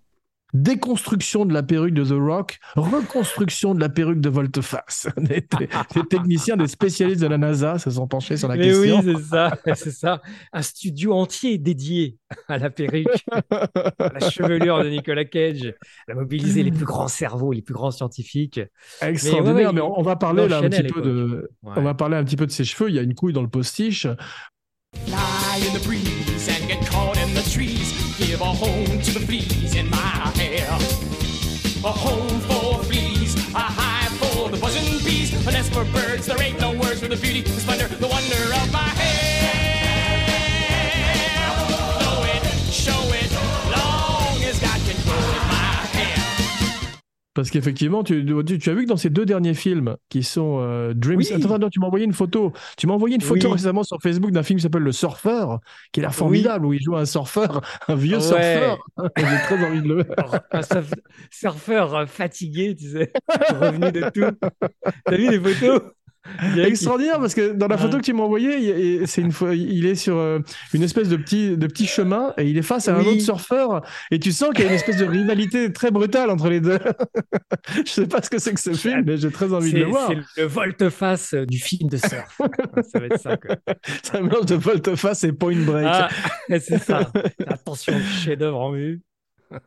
Déconstruction de la perruque de The Rock, reconstruction de la perruque de Volte-Face. Les, t- les techniciens, des spécialistes de la NASA se sont penchés sur la Mais oui, question. c'est ça, c'est ça. Un studio entier dédié à la perruque, à la chevelure de Nicolas Cage. Elle a mobilisé les plus grands cerveaux, les plus grands scientifiques. Extraordinaire, Mais ouais, ouais, mais on on va parler là un petit à peu de, Ouais. on va parler un petit peu de ses cheveux. Il y a une couille dans le postiche. Fly in the breeze and get caught in the trees. Give a home to the fleas in my. A home for fleas, a hive for the buzzing bees. A nest for birds, there ain't no words for the beauty, Parce qu'effectivement, tu, as vu que dans ces deux derniers films qui sont euh, Dreams. Oui. Attends, attends, tu m'as envoyé une photo. Tu m'as envoyé une photo Oui. récemment sur Facebook d'un film qui s'appelle Le Surfeur, qui a l'air formidable, où il joue un surfeur, un vieux Ouais. surfeur. J'ai très envie de le voir. Un surf- surfeur euh, fatigué, tu sais, revenu de tout. T'as vu les photos? Il a- Extraordinaire parce que dans la photo que tu m'as envoyée, c'est une fois, il est sur euh, une espèce de petit, de petit chemin et il est face à un Oui. autre surfeur et tu sens qu'il y a une espèce de rivalité très brutale entre les deux. Je sais pas ce que c'est que ce film, mais j'ai très envie de le voir. c'est le volte-face du film de surf. ça va être ça, quoi. C'est un mélange de volte-face et point break. Ah, c'est ça. Attention, chef-d'œuvre en vue.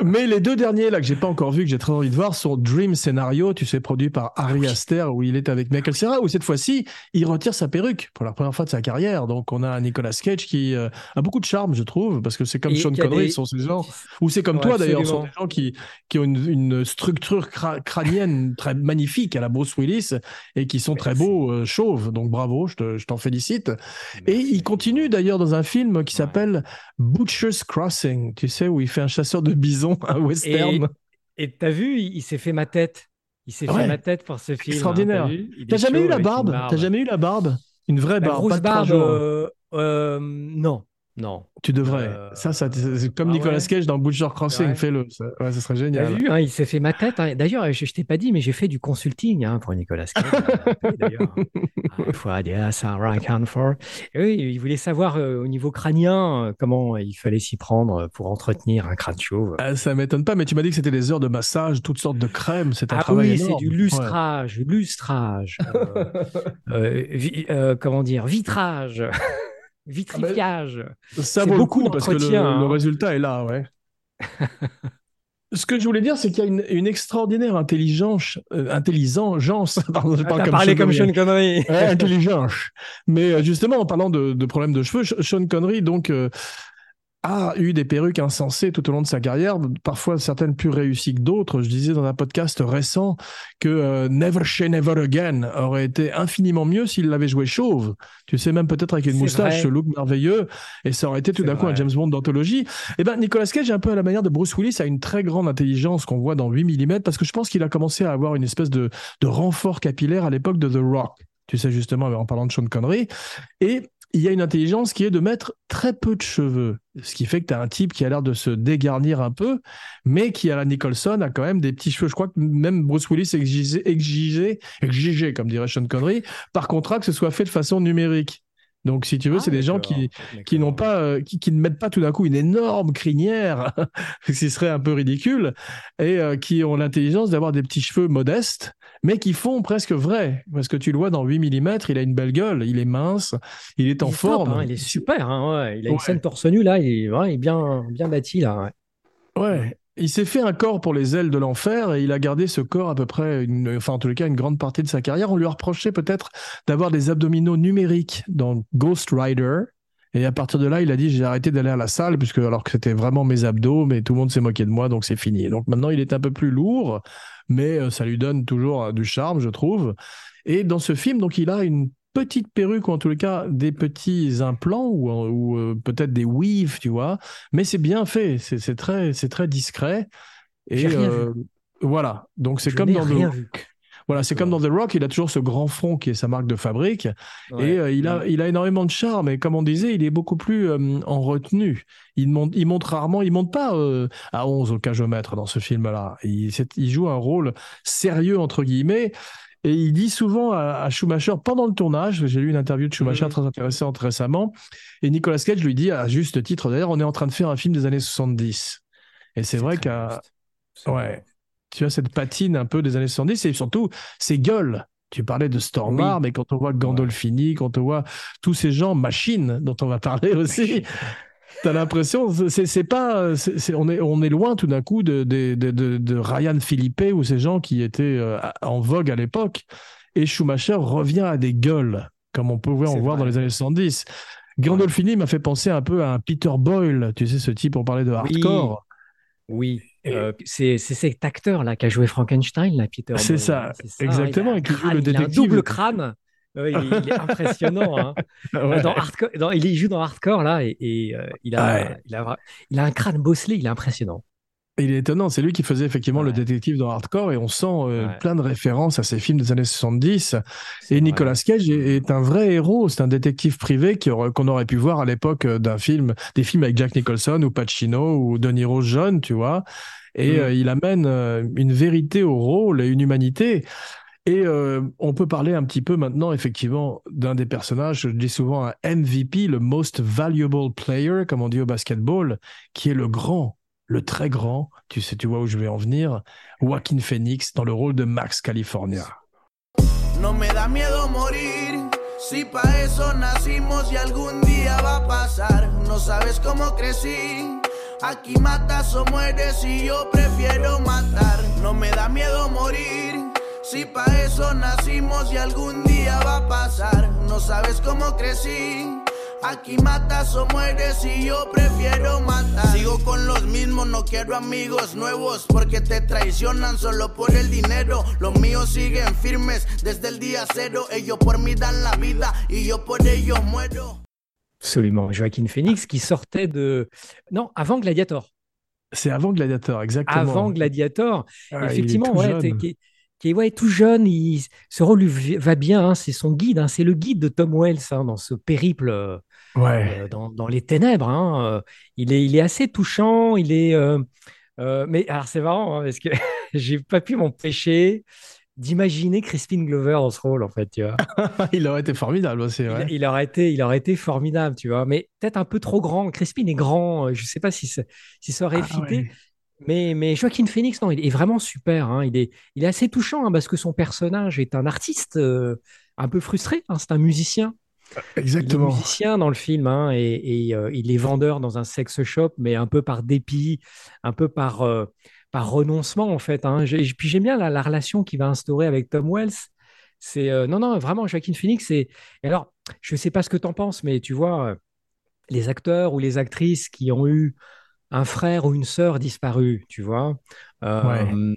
Mais les deux derniers là que j'ai pas encore vu que j'ai très envie de voir sont Dream Scenario, tu sais, produit par Ari Aster où il est avec Michael Cera où cette fois-ci il retire sa perruque pour la première fois de sa carrière. Donc on a un Nicolas Cage qui euh, a beaucoup de charme, je trouve, parce que c'est comme Et Sean Connery, des- sont ces gens ou c'est comme Ouais, toi d'ailleurs, sont des gens qui qui ont une, une structure cra- crânienne très magnifique à la Bruce Willis et qui sont très beaux euh, chauves. Donc bravo, je te- je t'en félicite. Et il continue d'ailleurs dans un film qui Ouais. s'appelle Butcher's Crossing, tu sais, où il fait un chasseur de bisons, un western. Et t'as vu, il, il s'est fait ma tête. Il s'est Ouais. fait ma tête pour ce film. hein, Extraordinaire. t'as jamais eu la barbe? T'as jamais eu la barbe? Une vraie La barbe, grosse pas barbe, euh, euh, non, non. Tu devrais. euh, ça, ça c'est comme ah Nicolas ouais Cage dans Butcher Crossing, Ouais. fais-le. Ça, ouais, ça serait génial. vu, hein, il s'est fait ma tête. hein. D'ailleurs, je, je t'ai pas dit, mais j'ai fait du consulting hein, pour Nicolas Cage. D'ailleurs, il faut aller à Sarah Canfor. Et oui, il voulait savoir euh, au niveau crânien euh, comment il fallait s'y prendre pour entretenir un crâne chauve. Ah, ça m'étonne pas, mais tu m'as dit que c'était des heures de massage, toutes sortes de crèmes. C'est un Ah travail oui, c'est du lustrage, lustrage, euh, euh, vi- euh, comment dire, vitrage, vitrifiage. Ouais. Ça vaut le beaucoup coup parce que le, hein. résultat est là, ouais. Ce que je voulais dire, c'est qu'il y a une, une extraordinaire intelligence, euh, intelligence, pardon, je Ah, parle comme parlé Sean comme Connery. Sean Connery. Ouais, intelligence. Mais euh, justement, en parlant de, de problèmes de cheveux, Sean Connery, donc, euh, a eu des perruques insensées tout au long de sa carrière, parfois certaines plus réussies que d'autres. Je disais dans un podcast récent que euh, Never Say Never Again aurait été infiniment mieux s'il l'avait joué chauve. Tu sais, même peut-être avec une moustache, vrai. ce look merveilleux, et ça aurait été tout d'un coup un. James Bond d'anthologie. Eh ben, Nicolas Cage, un peu à la manière de Bruce Willis, a une très grande intelligence qu'on voit dans 8 mm, parce que je pense qu'il a commencé à avoir une espèce de, de renfort capillaire à l'époque de The Rock. Tu sais, justement, en parlant de Sean Connery. Et il y a une intelligence qui est de mettre très peu de cheveux. Ce qui fait que tu as un type qui a l'air de se dégarnir un peu, mais qui, à la Nicholson, a quand même des petits cheveux. Je crois que même Bruce Willis exigeait, exigeait, exigeait, comme dirait Sean Connery, par contrat que ce soit fait de façon numérique. Donc, si tu veux, Ah, c'est des gens qui, n'ont pas, euh, qui, qui ne mettent pas tout d'un coup une énorme crinière, ce qui serait un peu ridicule, et euh, qui ont l'intelligence d'avoir des petits cheveux modestes, mais qui font presque vrai. Parce que tu le vois dans 8 mm, il a une belle gueule, il est mince, il est en Il est top, forme. hein, il est super. hein, ouais. Il a une scène torse nu là, il est, ouais, il est bien, bien bâti là. ouais. Il s'est fait un corps pour les ailes de l'enfer et il a gardé ce corps à peu près, une, enfin en tous les cas, une grande partie de sa carrière. On lui a reproché peut-être d'avoir des abdominaux numériques dans Ghost Rider. Et à partir de là, il a dit j'ai arrêté d'aller à la salle puisque alors que c'était vraiment mes abdos, mais tout le monde s'est moqué de moi, donc c'est fini. Donc maintenant, il est un peu plus lourd, mais euh, ça lui donne toujours euh, du charme, je trouve. Et dans ce film, donc il a une petite perruque ou en tous les cas des petits implants ou, ou, euh, peut-être des weaves, tu vois. Mais c'est bien fait, c'est très, c'est très discret. Et rien euh, voilà, donc c'est comme dans The rien Rock. vu. Voilà, c'est comme dans The Rock, il a toujours ce grand front qui est sa marque de fabrique. Ouais. Et euh, il, a, il a énormément de charme. Et comme on disait, il est beaucoup plus euh, en retenue. Il monte, il monte rarement, il monte pas euh, à 11 au cagomètre dans ce film-là. Il joue un rôle sérieux, entre guillemets. Et il dit souvent à, à Schumacher, pendant le tournage, j'ai lu une interview de Schumacher Mhm. très intéressante récemment, et Nicolas Cage lui dit, à juste titre d'ailleurs, on est en train de faire un film des années 70. Et c'est vrai qu'à ouais. tu as cette patine un peu des années 70 et surtout ces gueules. Tu parlais de Stormar, Oui. mais quand on voit Gandolfini, quand on voit tous ces gens, machines, dont on va parler aussi, tu as l'impression, c'est pas, on, est, on est loin tout d'un coup de, de, de, de- de Ryan Philippe ou ces gens qui étaient euh, en vogue à l'époque. Et Schumacher revient à des gueules, comme on pouvait en C'est voir dans les années 70. Gandolfini m'a fait penser un peu à un Peter Boyle, tu sais, ce type, on parlait de hardcore. Oui, euh, c'est cet acteur là qui a joué Frankenstein, là, Peter. C'est Boyle, ça, c'est exactement, il a et qui un joue le il a un double crâne. Ouais, il, est, il est impressionnant. hein. Ouais. Dans Hardcore, dans- il joue dans Hardcore là et, et, euh, il, a, Ouais. il, a, il a un crâne bosselé, il est impressionnant. Il est étonnant, c'est lui qui faisait effectivement le détective dans Hardcore et on sent euh, plein de références à ces films des années 70. C'est Et vrai. Nicolas Cage est, est un vrai héros, c'est un détective privé qu'on aurait pu voir à l'époque euh, d'un film, des films avec Jack Nicholson ou Pacino ou De Niro jeune, tu vois. Et Mm. euh, il amène euh, une vérité au rôle et une humanité. Et euh, on peut parler un petit peu maintenant, effectivement, d'un des personnages, je dis souvent un MVP, le most valuable player, comme on dit au basketball, qui est le grand, le très grand, tu sais, tu vois où je vais en venir, Joaquin Phoenix dans le rôle de Max California. Me da miedo morir. Si pa eso nacimos y algún va pasar. No sabes cómo. Aquí matas o mueres y yo prefiero matar. Me da miedo morir. Si pa eso nacimos y algún día va a pasar. No sabes cómo crecí. Aquí matas o mueres y yo prefiero matar. Sigo con los mismos, no quiero amigos nuevos porque te traicionan solo por el dinero. Los míos siguen firmes desde el día cero. Ellos por mí dan la vida y yo por ellos muero. Absolument. Joaquin Phoenix qui sortait de. Non, avant Gladiator. C'est avant Gladiator, exactement. Avant Gladiator. Ah, il est Effectivement, tout ouais, qui, qui est ouais, tout jeune. Il, ce rôle lui va bien. hein, c'est son guide. hein, c'est le guide de Tom Wells hein, dans ce périple euh, Ouais. euh, dans, dans les ténèbres. euh, il, est, il est assez touchant. Il est. mais alors, c'est marrant parce que j'ai pas pu m'empêcher d'imaginer Crispin Glover dans ce rôle, en fait. Tu vois. il aurait été formidable aussi. Il, Ouais. il aurait été, il aurait été formidable, tu vois. Mais peut-être un peu trop grand. Crispin est grand. Je sais pas si ça, si ça aurait Ah, fité. ouais. Mais, mais Joaquin Phoenix, non, il est vraiment super. hein. Il, est, il est assez touchant hein, parce que son personnage est un artiste euh, un peu frustré. hein. C'est un musicien. Il est Exactement. musicien dans le film et, et, euh, il est vendeur dans un sex shop, mais un peu par dépit, un peu par, euh, par renoncement en fait. J'ai- Puis j'aime bien la, la relation qu'il va instaurer avec Tom Wells. C'est non non vraiment Joaquin Phoenix. Et, et alors je sais pas ce que tu en penses, mais tu vois, les acteurs ou les actrices qui ont eu un frère ou une sœur disparu, tu vois. Euh,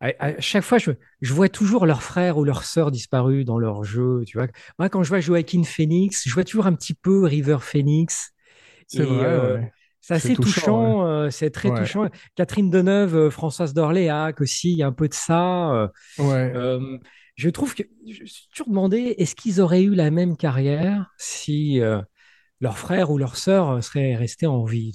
à, à chaque fois, je, je vois toujours leur frère ou leur sœur disparu dans leur jeu, tu vois. Moi, quand je vois Joaquin Phoenix, je vois toujours un petit peu River Phoenix. C'est vrai, euh, ouais. C'est assez touchant, touchant, euh, c'est très touchant. Catherine Deneuve, euh, Françoise d'Orléac aussi, il y a un peu de ça. Ouais. euh, je trouve que je me suis toujours demandé, est-ce qu'ils auraient eu la même carrière si leur frère ou leur sœur serait resté en vie?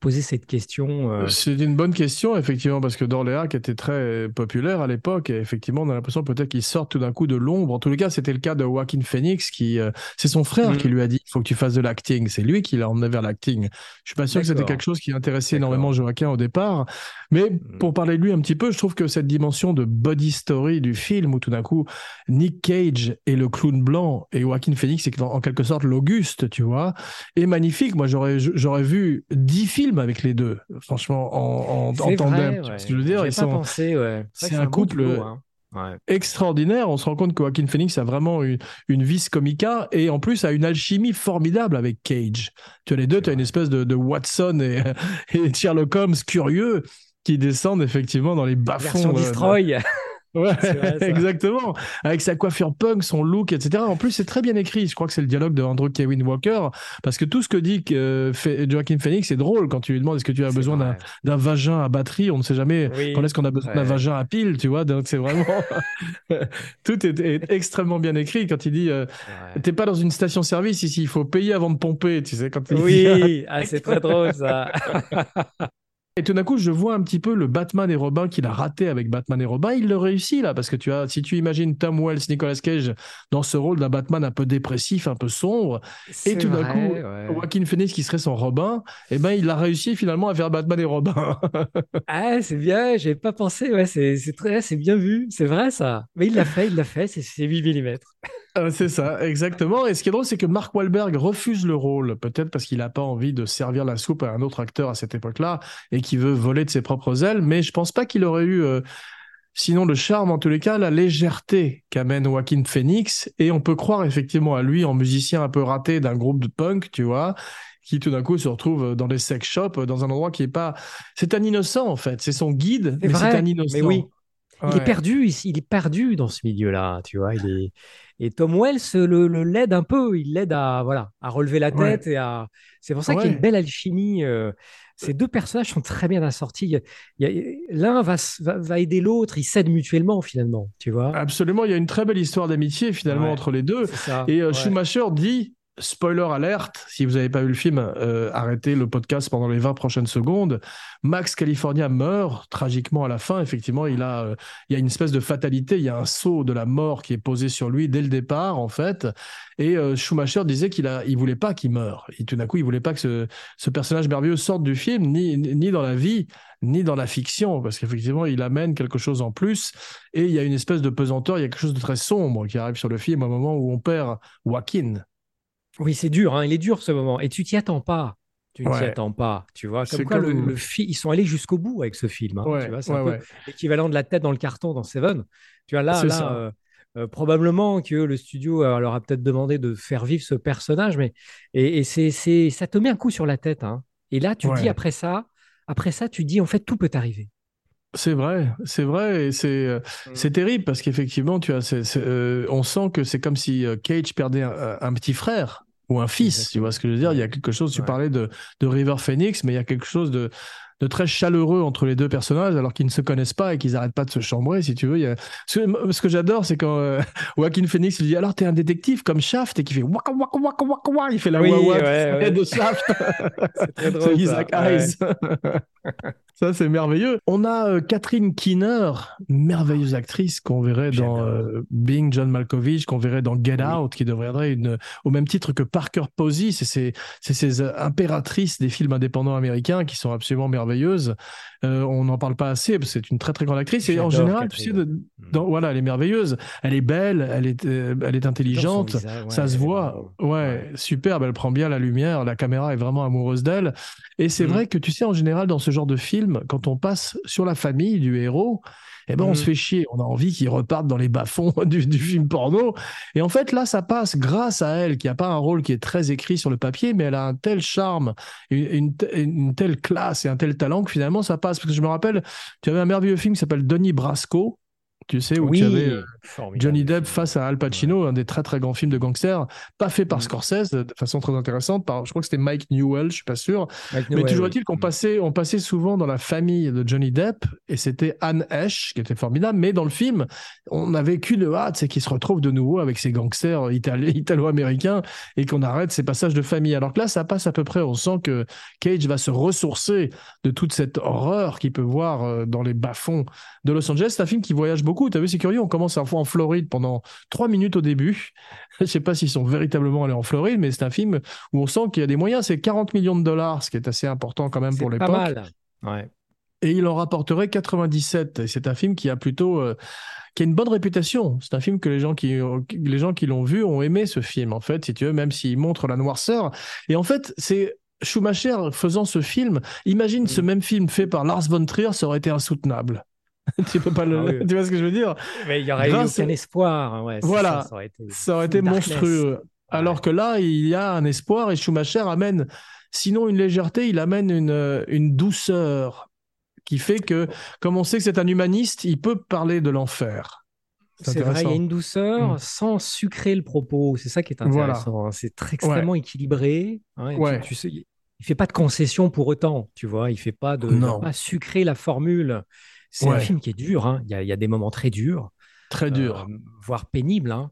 Posé cette question. euh, C'est une bonne question, effectivement, parce que Dorléac était très populaire à l'époque, et effectivement, on a l'impression peut-être qu'il sort tout d'un coup de l'ombre. En tous les cas, c'était le cas de Joaquin Phoenix, qui, euh, c'est son frère Mhm. qui lui a dit, il faut que tu fasses de l'acting. C'est lui qui l'a emmené vers l'acting. Je suis pas sûr que c'était quelque chose qui intéressait énormément Joaquin au départ, mais Mhm. pour parler de lui un petit peu, je trouve que cette dimension de body story du film, où tout d'un coup, Nick Cage est le clown blanc, et Joaquin Phoenix est en quelque sorte l'Auguste, tu vois, est magnifique. Moi, j'aurais, j'aurais vu dix films avec les deux, franchement, en, en, en c'est tandem. vrai, ouais. ce que je veux dire? J'y ai Ils pas sont pensé, ouais. c'est un couple, hein. Ouais. extraordinaires. On se rend compte que Joaquin Phoenix a vraiment une, une vis comica et en plus a une alchimie formidable avec Cage. Tu as les deux, tu as une espèce de, de Watson et, et Sherlock Holmes curieux qui descendent effectivement dans les Version bas-fonds. euh, Destroy. Ouais, vrai, exactement. Avec sa coiffure punk, son look, etc. En plus, c'est très bien écrit. Je crois que c'est le dialogue de Andrew Kevin Walker. Parce que tout ce que dit euh, Joaquin Phoenix, c'est drôle quand tu lui demandes est-ce que tu as besoin d'un vagin à batterie? On ne sait jamais Oui. quand est-ce qu'on a besoin d'un vagin à pile, tu vois. Donc, c'est vraiment. tout est, est extrêmement bien écrit quand il dit euh, Ouais. T'es pas dans une station-service ici, il faut payer avant de pomper. Tu sais, quand il dit- Oui, ah, c'est très drôle ça. Et tout d'un coup, je vois un petit peu le Batman et Robin qu'il a raté avec Batman et Robin. Il le réussit là, parce que tu as, si tu imagines Tom Wells, Nicolas Cage dans ce rôle d'un Batman un peu dépressif, un peu sombre, et tout d'un coup, ouais. Joaquin Phoenix qui serait son Robin, eh ben il a réussi finalement à faire Batman et Robin. Ah, c'est bien, j'ai pas pensé. Ouais, c'est très, c'est bien vu. C'est vrai ça. Mais il l'a fait, il l'a fait. C'est c'est 8 mm. Euh, c'est ça, exactement. Et ce qui est drôle, c'est que Mark Wahlberg refuse le rôle, peut-être parce qu'il n'a pas envie de servir la soupe à un autre acteur à cette époque-là et qui veut voler de ses propres ailes. Mais je pense pas qu'il aurait eu, euh, sinon le charme, en tous les cas, la légèreté qu'amène Joaquin Phoenix. Et on peut croire effectivement à lui en musicien un peu raté d'un groupe de punk, tu vois qui tout d'un coup se retrouve dans des sex shops, dans un endroit qui est pas... C'est un innocent en fait, c'est son guide, mais c'est un innocent. mais oui. Il Ouais. est perdu, il est perdu dans ce milieu-là, tu vois. Il est... Et Tom Wells le, le l'aide un peu, il l'aide à, voilà, à relever la Ouais. tête. et à... C'est pour ça qu'il y a une belle alchimie. euh, Ces deux personnages sont très bien assortis. Il y a- L'un va, va, aider l'autre, ils s'aident mutuellement finalement, tu vois. Absolument, il y a une très belle histoire d'amitié finalement entre les deux. Et euh. Schumacher dit, spoiler alerte, si vous n'avez pas vu le film, euh, arrêtez le podcast pendant les 20 prochaines secondes. Max California meurt tragiquement à la fin. Effectivement, il a, euh, il y a une espèce de fatalité, il y a un sceau de la mort qui est posé sur lui dès le départ, en fait. Et euh, Schumacher disait qu'il il voulait pas qu'il meure. Et tout d'un coup, il voulait pas que ce, ce personnage merveilleux sorte du film, ni, ni dans la vie, ni dans la fiction, parce qu'effectivement, il amène quelque chose en plus. Et il y a une espèce de pesanteur, il y a quelque chose de très sombre qui arrive sur le film au moment où on perd Joaquin. Oui, c'est dur, hein, il est dur ce moment. Et tu t'y attends pas. Tu ne t'y attends pas, tu vois. Comme quoi, comme- le, le fi- ils sont allés jusqu'au bout avec ce film. hein, Ouais, tu vois, c'est ouais, un peu l'équivalent de la tête dans le carton dans Seven. Tu vois, là, là euh, euh, probablement que le studio euh, leur a peut-être demandé de faire vivre ce personnage, mais et, et c'est, c'est, ça te met un coup sur la tête. hein. Et là, tu dis après ça, après ça, tu dis en fait tout peut arriver. C'est vrai, c'est vrai, et c'est euh, Mm. c'est terrible parce qu'effectivement, tu as, euh, on sent que c'est comme si euh, Cage perdait un, un petit frère ou un fils. Tu vois ce que je veux dire? Il y a quelque chose. Tu Ouais. parlais de, de River Phoenix, mais il y a quelque chose de, de très chaleureux entre les deux personnages, alors qu'ils ne se connaissent pas et qu'ils n'arrêtent pas de se chambrer, si tu veux. Il y a... ce, que- ce que j'adore, c'est quand euh, Joaquin Phoenix lui dit alors t'es un détective comme Shaft et qui fait waka waka waka waka waka, il fait la Oui, wah ouais, ouais. de Shaft. C'est très C'est drôle. ça. Isaac Ouais. Ça, c'est merveilleux. On a euh, Catherine Keener, merveilleuse actrice qu'on verrait dans euh, Being John Malkovich, qu'on verrait dans Get Oui. Out, qui deviendrait une, au même titre que Parker Posey. C'est ces, c'est ces euh, impératrices des films indépendants américains qui sont absolument merveilleuses. Euh, on n'en parle pas assez, parce que c'est une très très grande actrice. Et en général, tu sais, de- dans- voilà, elle est merveilleuse. Elle est belle, elle est, euh, elle est intelligente. Ouais, Ça se voit, ouais, superbe, elle prend bien la lumière, la caméra est vraiment amoureuse d'elle. Et c'est Mhm. vrai que tu sais, en général, dans ce genre de film, quand on passe sur la famille du héros, eh ben on se fait chier. On a envie qu'ils repartent dans les bas-fonds du, du film porno. Et en fait, là, ça passe grâce à elle, qui a pas un rôle qui est très écrit sur le papier, mais elle a un tel charme, une, une te- une telle classe et un tel talent que finalement ça passe. Parce que je me rappelle, tu avais un merveilleux film qui s'appelle Donnie Brasco, tu sais, où oui, tu avais euh. Johnny Depp face à Al Pacino, un des très très grands films de gangsters, pas fait par Mm. Scorsese de façon très intéressante, par, je crois que c'était Mike Newell, je suis pas sûr, Mike mais Newell, toujours oui. est-il qu'on Mm. passait, on passait souvent dans la famille de Johnny Depp, et c'était Anne Hesh, qui était formidable, mais dans le film, on a vécu le hâte, c'est qu'il se retrouve de nouveau avec ses gangsters italo-américains, et qu'on arrête ces passages de famille. Alors que là, ça passe à peu près, on sent que Cage va se ressourcer de toute cette horreur qu'il peut voir euh, dans les bas-fonds de Los Angeles. C'est un film qui voyage beaucoup, tu as vu, c'est curieux, on commence à en Floride pendant trois minutes au début. Je sais pas s'ils sont véritablement allés en Floride, mais c'est un film où on sent qu'il y a des moyens. C'est 40 millions de dollars, ce qui est assez important quand même pour pas l'époque. mal. Ouais. Et il en rapporterait 97. Et c'est un film qui a plutôt, euh, qui a une bonne réputation. C'est un film que les gens qui, les gens qui l'ont vu ont aimé ce film, en fait, si tu veux, même s'il montre la noirceur. Et en fait, c'est Schumacher faisant ce film. Imagine ce Mm. même film fait par Lars von Trier, ça aurait été insoutenable. tu peux pas le, Ah oui. tu vois ce que je veux dire? Mais il y aurait Grâce- eu aucun espoir. hein, ouais, Voilà. ça, ça aurait été, Ça aurait full été darkness. monstrueux. Alors que là, il y a un espoir et Schumacher amène, sinon une légèreté, il amène une, euh, une douceur qui fait que, comme on sait que c'est un humaniste, il peut parler de l'enfer. C'est vrai, il y a une douceur Mm. sans sucrer le propos. C'est ça qui est Voilà. intéressant. hein. C'est très extrêmement équilibré. hein, tu- Ouais. tu sais, il fait pas de concession pour autant. Tu vois, il fait pas de, pas sucrer la formule. C'est un film qui est dur. hein. Il y a, il y a des moments très durs, Très euh, voire pénibles. hein.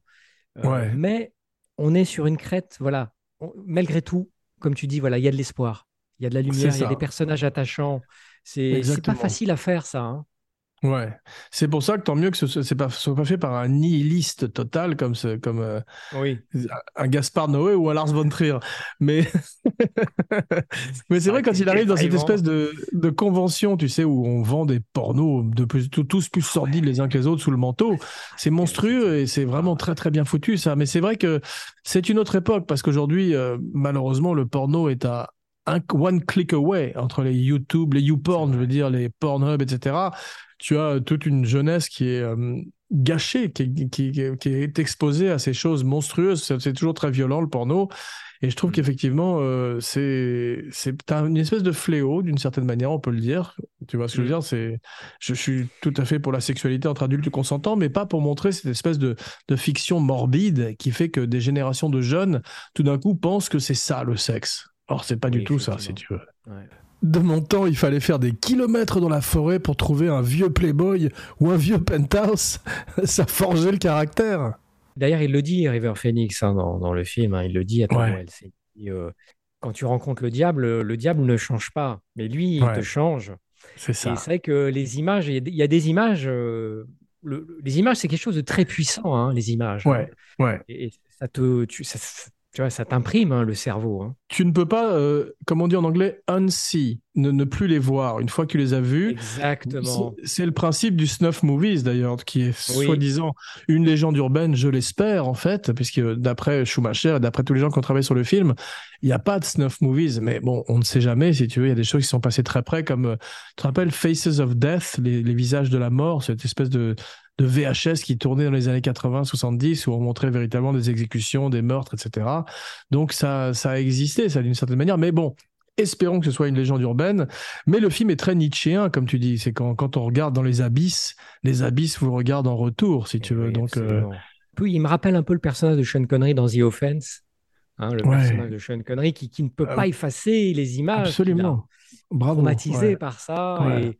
Euh, Ouais. Mais on est sur une crête. Voilà. On- malgré tout, comme tu dis, voilà, il y a de l'espoir. Il y a de la lumière. Il y a des personnages attachants. C'est pas facile à faire ça. hein. Ouais. C'est pour ça que tant mieux que ce ce- pas, soit pas fait par un nihiliste total comme, ce, comme euh, Oui. un Gaspard Noé ou un Lars von Trier. Mais, mais c'est vrai, quand il arrive dans cette espèce de, de convention, tu sais, où on vend des pornos de plus, tous plus sordides les uns que les autres sous le manteau, c'est monstrueux et c'est vraiment très très bien foutu ça. Mais c'est vrai que c'est une autre époque parce qu'aujourd'hui, euh, malheureusement, le porno est à un one click away entre les YouTube, les YouPorn, je veux dire, les Pornhub, etc. Tu as toute une jeunesse qui est euh, gâchée, qui, est- qui, qui- qui est exposée à ces choses monstrueuses. C'est toujours très violent le porno. Et je trouve Mm. qu'effectivement, euh, c'est c'est un- une espèce de fléau, d'une certaine manière, on peut le dire. Tu vois ce que je veux Mm. dire? C'est, je suis tout à fait pour la sexualité entre adultes consentants, mais pas pour montrer cette espèce de, de fiction morbide qui fait que des générations de jeunes, tout d'un coup, pensent que c'est ça le sexe. Or, c'est pas Oui, du tout ça, si tu veux. Ouais. De mon temps, il fallait faire des kilomètres dans la forêt pour trouver un vieux Playboy ou un vieux penthouse. ça forgeait le caractère. D'ailleurs, il le dit, River Phoenix, hein, dans, dans le film, hein, il le dit à Tom Ouais. Dit, euh, quand tu rencontres le diable, le diable ne change pas, mais lui, il Ouais. te change. C'est Et ça. c'est vrai que les images, il y a des- images, euh, le- les images, c'est quelque chose de très puissant, hein, les images. hein. Ouais, ouais. Et, et ça te, tu, ça- ça- tu vois, ça t'imprime hein, le cerveau. hein. Tu ne peux pas, euh, comme on dit en anglais, unsee, ne, ne plus les voir. Une fois que tu les as vus, Exactement. C'est- le principe du snuff movies d'ailleurs, qui est Oui. soi-disant une légende urbaine, je l'espère en fait, puisque d'après Schumacher et d'après tous les gens qui ont travaillé sur le film, il n'y a pas de snuff movies. Mais bon, on ne sait jamais si tu veux. Il y a des choses qui sont passées très près, comme euh, tu te rappelles Faces of Death, les, les visages de la mort, cette espèce de de VHS qui tournait dans les années 80-70 où on montrait véritablement des exécutions, des meurtres, etc. Donc ça, ça a existé, ça d'une certaine manière. Mais bon, espérons que ce soit une légende urbaine. Mais le film est très nietzschéen, comme tu dis. C'est quand, quand on regarde dans les abysses, les abysses vous regardent en retour, si tu veux. Oui, Donc, euh. Puis, il me rappelle un peu le personnage de Sean Connery dans The Offense. hein, le Ouais. personnage de Sean Connery qui, qui ne peut Euh, pas effacer les images. absolument. Bravo. traumatisé ouais. par ça. Ouais. Et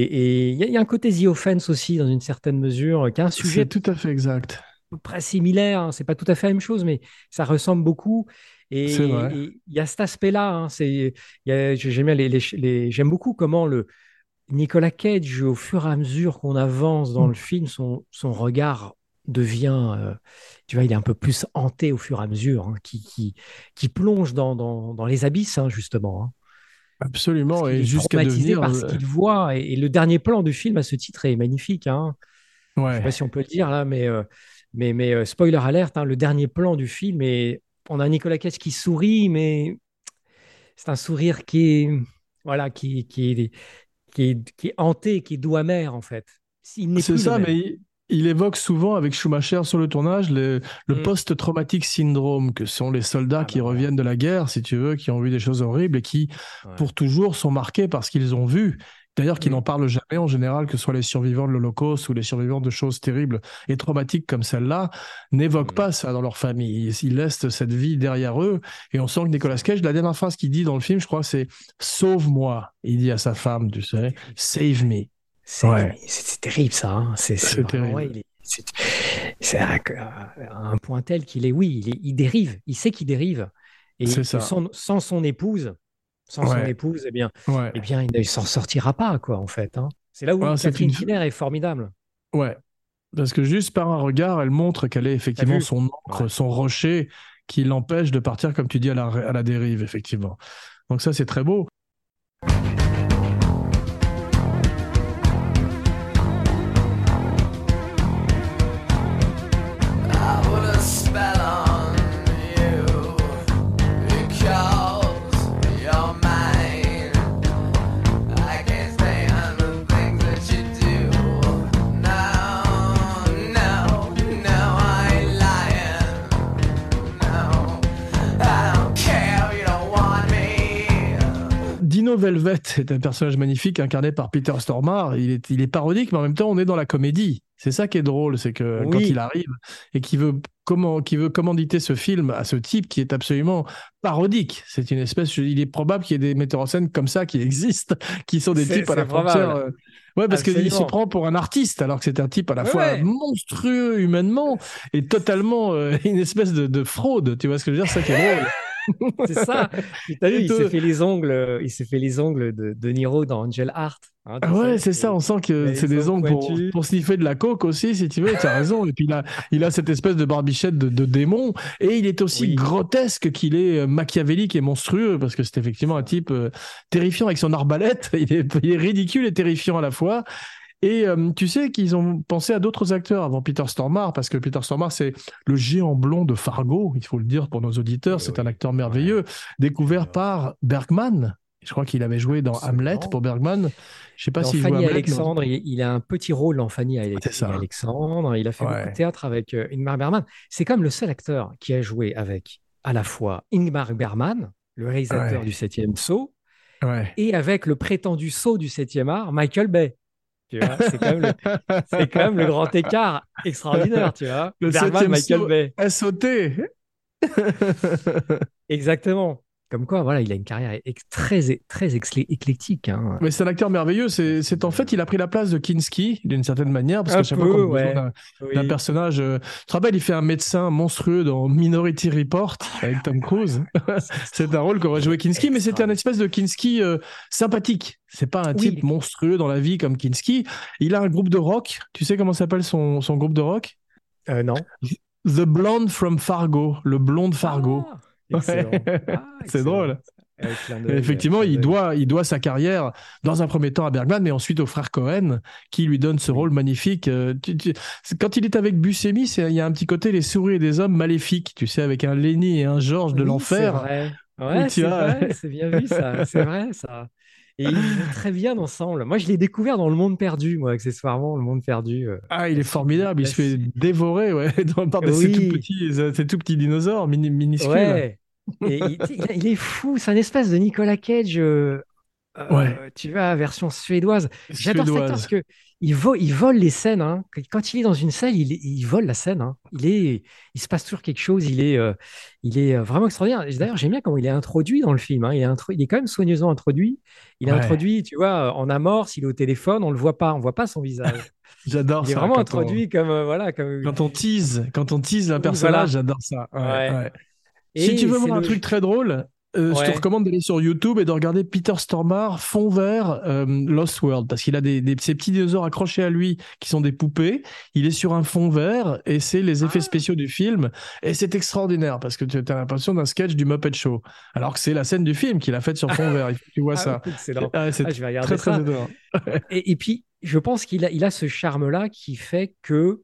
et- il y, a- il y a un côté The Offense aussi, dans une certaine mesure, qui est un sujet C'est tout à fait exact. près similaire. hein. C'est pas tout à fait la même chose, mais ça ressemble beaucoup. Et il y a cet aspect-là. hein. C'est, j'aime bien les, les- les- j'aime beaucoup comment le Nicolas Cage, au fur et à mesure qu'on avance dans Mm. le film, son, son regard devient, euh, tu vois, il est un peu plus hanté au fur et à mesure, hein, qui, qui, qui plonge dans, dans, dans les abysses, hein, justement. hein. Absolument. Et est jusqu'à devenir. par ce qu'il voit. Et, et le dernier plan du film à ce titre est magnifique. Hein. Je ouais. sais pas si on peut le dire là, mais, euh, mais, mais euh, spoiler alerte, hein, le dernier plan du film, et on a Nicolas Cage qui sourit, mais c'est un sourire qui est, voilà, qui, qui est, qui est, qui est hanté, qui est doux amer en fait. C'est ça, mais il, évoque souvent avec Schumacher sur le tournage le, le Mm. post-traumatique syndrome, que sont les soldats Ah qui bah reviennent de la guerre, si tu veux, qui ont vu des choses horribles et qui, Ouais. pour toujours, sont marqués par ce qu'ils ont vu. D'ailleurs, qui Mm. n'en parlent jamais en général, que ce soit les survivants de l'Holocauste ou les survivants de choses terribles et traumatiques comme celle-là, n'évoquent Mm. pas ça dans leur famille. Ils, ils laissent cette vie derrière eux. Et on sent que Nicolas Cage, la dernière phrase qu'il dit dans le film, je crois, c'est Sauve-moi. Il dit à sa femme, tu sais, Save me. C'est Ouais. terrible ça. hein. C'est terrible. ouais, il est- c'est- à, un point tel qu'il est, oui, il, est- il dérive. Il sait qu'il dérive. Et ça. sans, sans son épouse, sans son épouse, eh bien, Ouais. eh bien, il ne s'en sortira pas, quoi, en fait. hein. C'est là où Ouais, c'est Catherine une- est formidable. Ouais. Parce que juste par un regard, elle montre qu'elle est effectivement son encre, son rocher qui l'empêche de partir, comme tu dis, à la, à la dérive, effectivement. Donc ça, c'est très beau. Velvet est un personnage magnifique incarné par Peter Stormare. Il est, il est parodique, mais en même temps, on est dans la comédie. C'est ça qui est drôle, c'est que quand il arrive et qu'il veut, comment, veut commanditer ce film à ce type qui est absolument parodique. C'est une espèce, il est probable qu'il y ait des metteurs en scène comme ça qui existent, qui sont des types à la frontière. euh, Ouais, parce qu'il se prend pour un artiste, alors que c'est un type à la Ouais, fois ouais. monstrueux humainement et totalement euh, une espèce de, de fraude. Tu vois ce que je veux dire? Ça qui est drôle. C'est ça. Puis T'as vu, Et il s'est fait les ongles, euh, il s'est fait les ongles de, de Niro dans Angel Heart. hein, Ah ouais, c'est ça, on sent que c'est des ongles pour, pour sniffer de la coke aussi, si tu veux, tu as raison. Et puis il a, il a cette espèce de barbichette de, de démon, et il est aussi Oui. grotesque qu'il est euh, machiavélique et monstrueux, parce que c'est effectivement un type euh, terrifiant avec son arbalète, il est, il est ridicule et terrifiant à la fois. Et euh, tu sais qu'ils ont pensé à d'autres acteurs avant Peter Stormare, parce que Peter Stormare, c'est le géant blond de Fargo, il faut le dire pour nos auditeurs, Oui, c'est oui. un acteur merveilleux, découvert par Bergman. Je crois qu'il avait joué dans Absolument. Hamlet pour Bergman. Je sais pas s'il joue Fanny Hamlet. Alexandre, il, il a un petit rôle dans Fanny ça. Alexandre. Il a fait beaucoup Ouais. de théâtre avec euh, Ingmar Bergman. C'est comme le seul acteur qui a joué avec à la fois Ingmar Bergman, le réalisateur du Septième Saut, Ouais. et avec le prétendu saut du Septième Art, Michael Bay. Tu vois, c'est quand, même le- c'est quand même le grand écart extraordinaire, tu vois. Le Bergman, Michael. Bay. SOT. Exactement. Comme quoi, voilà, il a une carrière très, très éclectique. hein. Mais c'est un acteur merveilleux. C'est, en fait, il a pris la place de Kinski d'une certaine manière, parce Un que chaque peu, fois ouais. d'un, Oui. personnage, euh, tu te rappelles, il fait un médecin monstrueux dans Minority Report avec Tom Cruise. c'est un rôle qu'aurait joué Kinski, mais c'était un espèce de Kinski euh, sympathique. C'est pas un type monstrueux dans la vie comme Kinski. Il a un groupe de rock. Tu sais comment s'appelle son, son groupe de rock? Euh, non. The Blonde from Fargo, le blond de Fargo. Ah, excellent. Ah, c'est drôle. Effectivement, il doit, il doit sa carrière dans un premier temps à Bergman, mais ensuite au frère Cohen, qui lui donne ce rôle magnifique. Euh, tu- tu- c'est- quand il est avec Buscemi, c'est- il y a un petit côté les souris et des hommes maléfiques, tu sais, avec un Lenny et un Georges de Oui, l'enfer. C'est vrai. Oui, Ouais, c'est vrai, c'est bien vu ça, c'est vrai ça. Et ils jouent très bien ensemble. Moi, je l'ai découvert dans Le Monde Perdu, moi, accessoirement, Le Monde Perdu. euh. Ah, il est formidable, il se fait dévorer ouais, dans- par ces, Oui. tout petits, euh, ces tout petits dinosaures mini- minuscules. Ouais. Et il, est fou, c'est un espèce de Nicolas Cage, euh, euh, tu vois, version suédoise. J'adore cet acteur parce que il vole, il vole les scènes. hein. Quand il est dans une scène, il, il vole la scène. hein. Il est, il se passe toujours quelque chose. Il est, euh, il est vraiment extraordinaire. D'ailleurs, j'aime bien comment il est introduit dans le film. hein. Il est, intro- il est quand même soigneusement introduit. Il est Ouais. introduit, tu vois, en amorce. Il est au téléphone. On le voit pas. On voit pas son visage. J'adore Il est ça. vraiment introduit comme euh, voilà, comme. Quand on tease, quand on tease un Oui, personnage, voilà. j'adore ça. Ouais, Ouais. Si tu veux voir un truc très drôle, euh, je te recommande d'aller sur YouTube et de regarder Peter Stormare fond vert euh, Lost World parce qu'il a des, des- ces petits dinosaures accrochés à lui qui sont des poupées. Il est sur un fond vert et c'est les effets Ah. spéciaux du film et c'est extraordinaire parce que tu as l'impression d'un sketch du Muppet Show alors que c'est la scène du film qu'il a faite sur fond vert. Tu vois Ah, ça. excellent. Ah, c'est je vais très regarder très ça. étonnant. Et, et puis, je pense qu'il a, il a ce charme-là qui fait que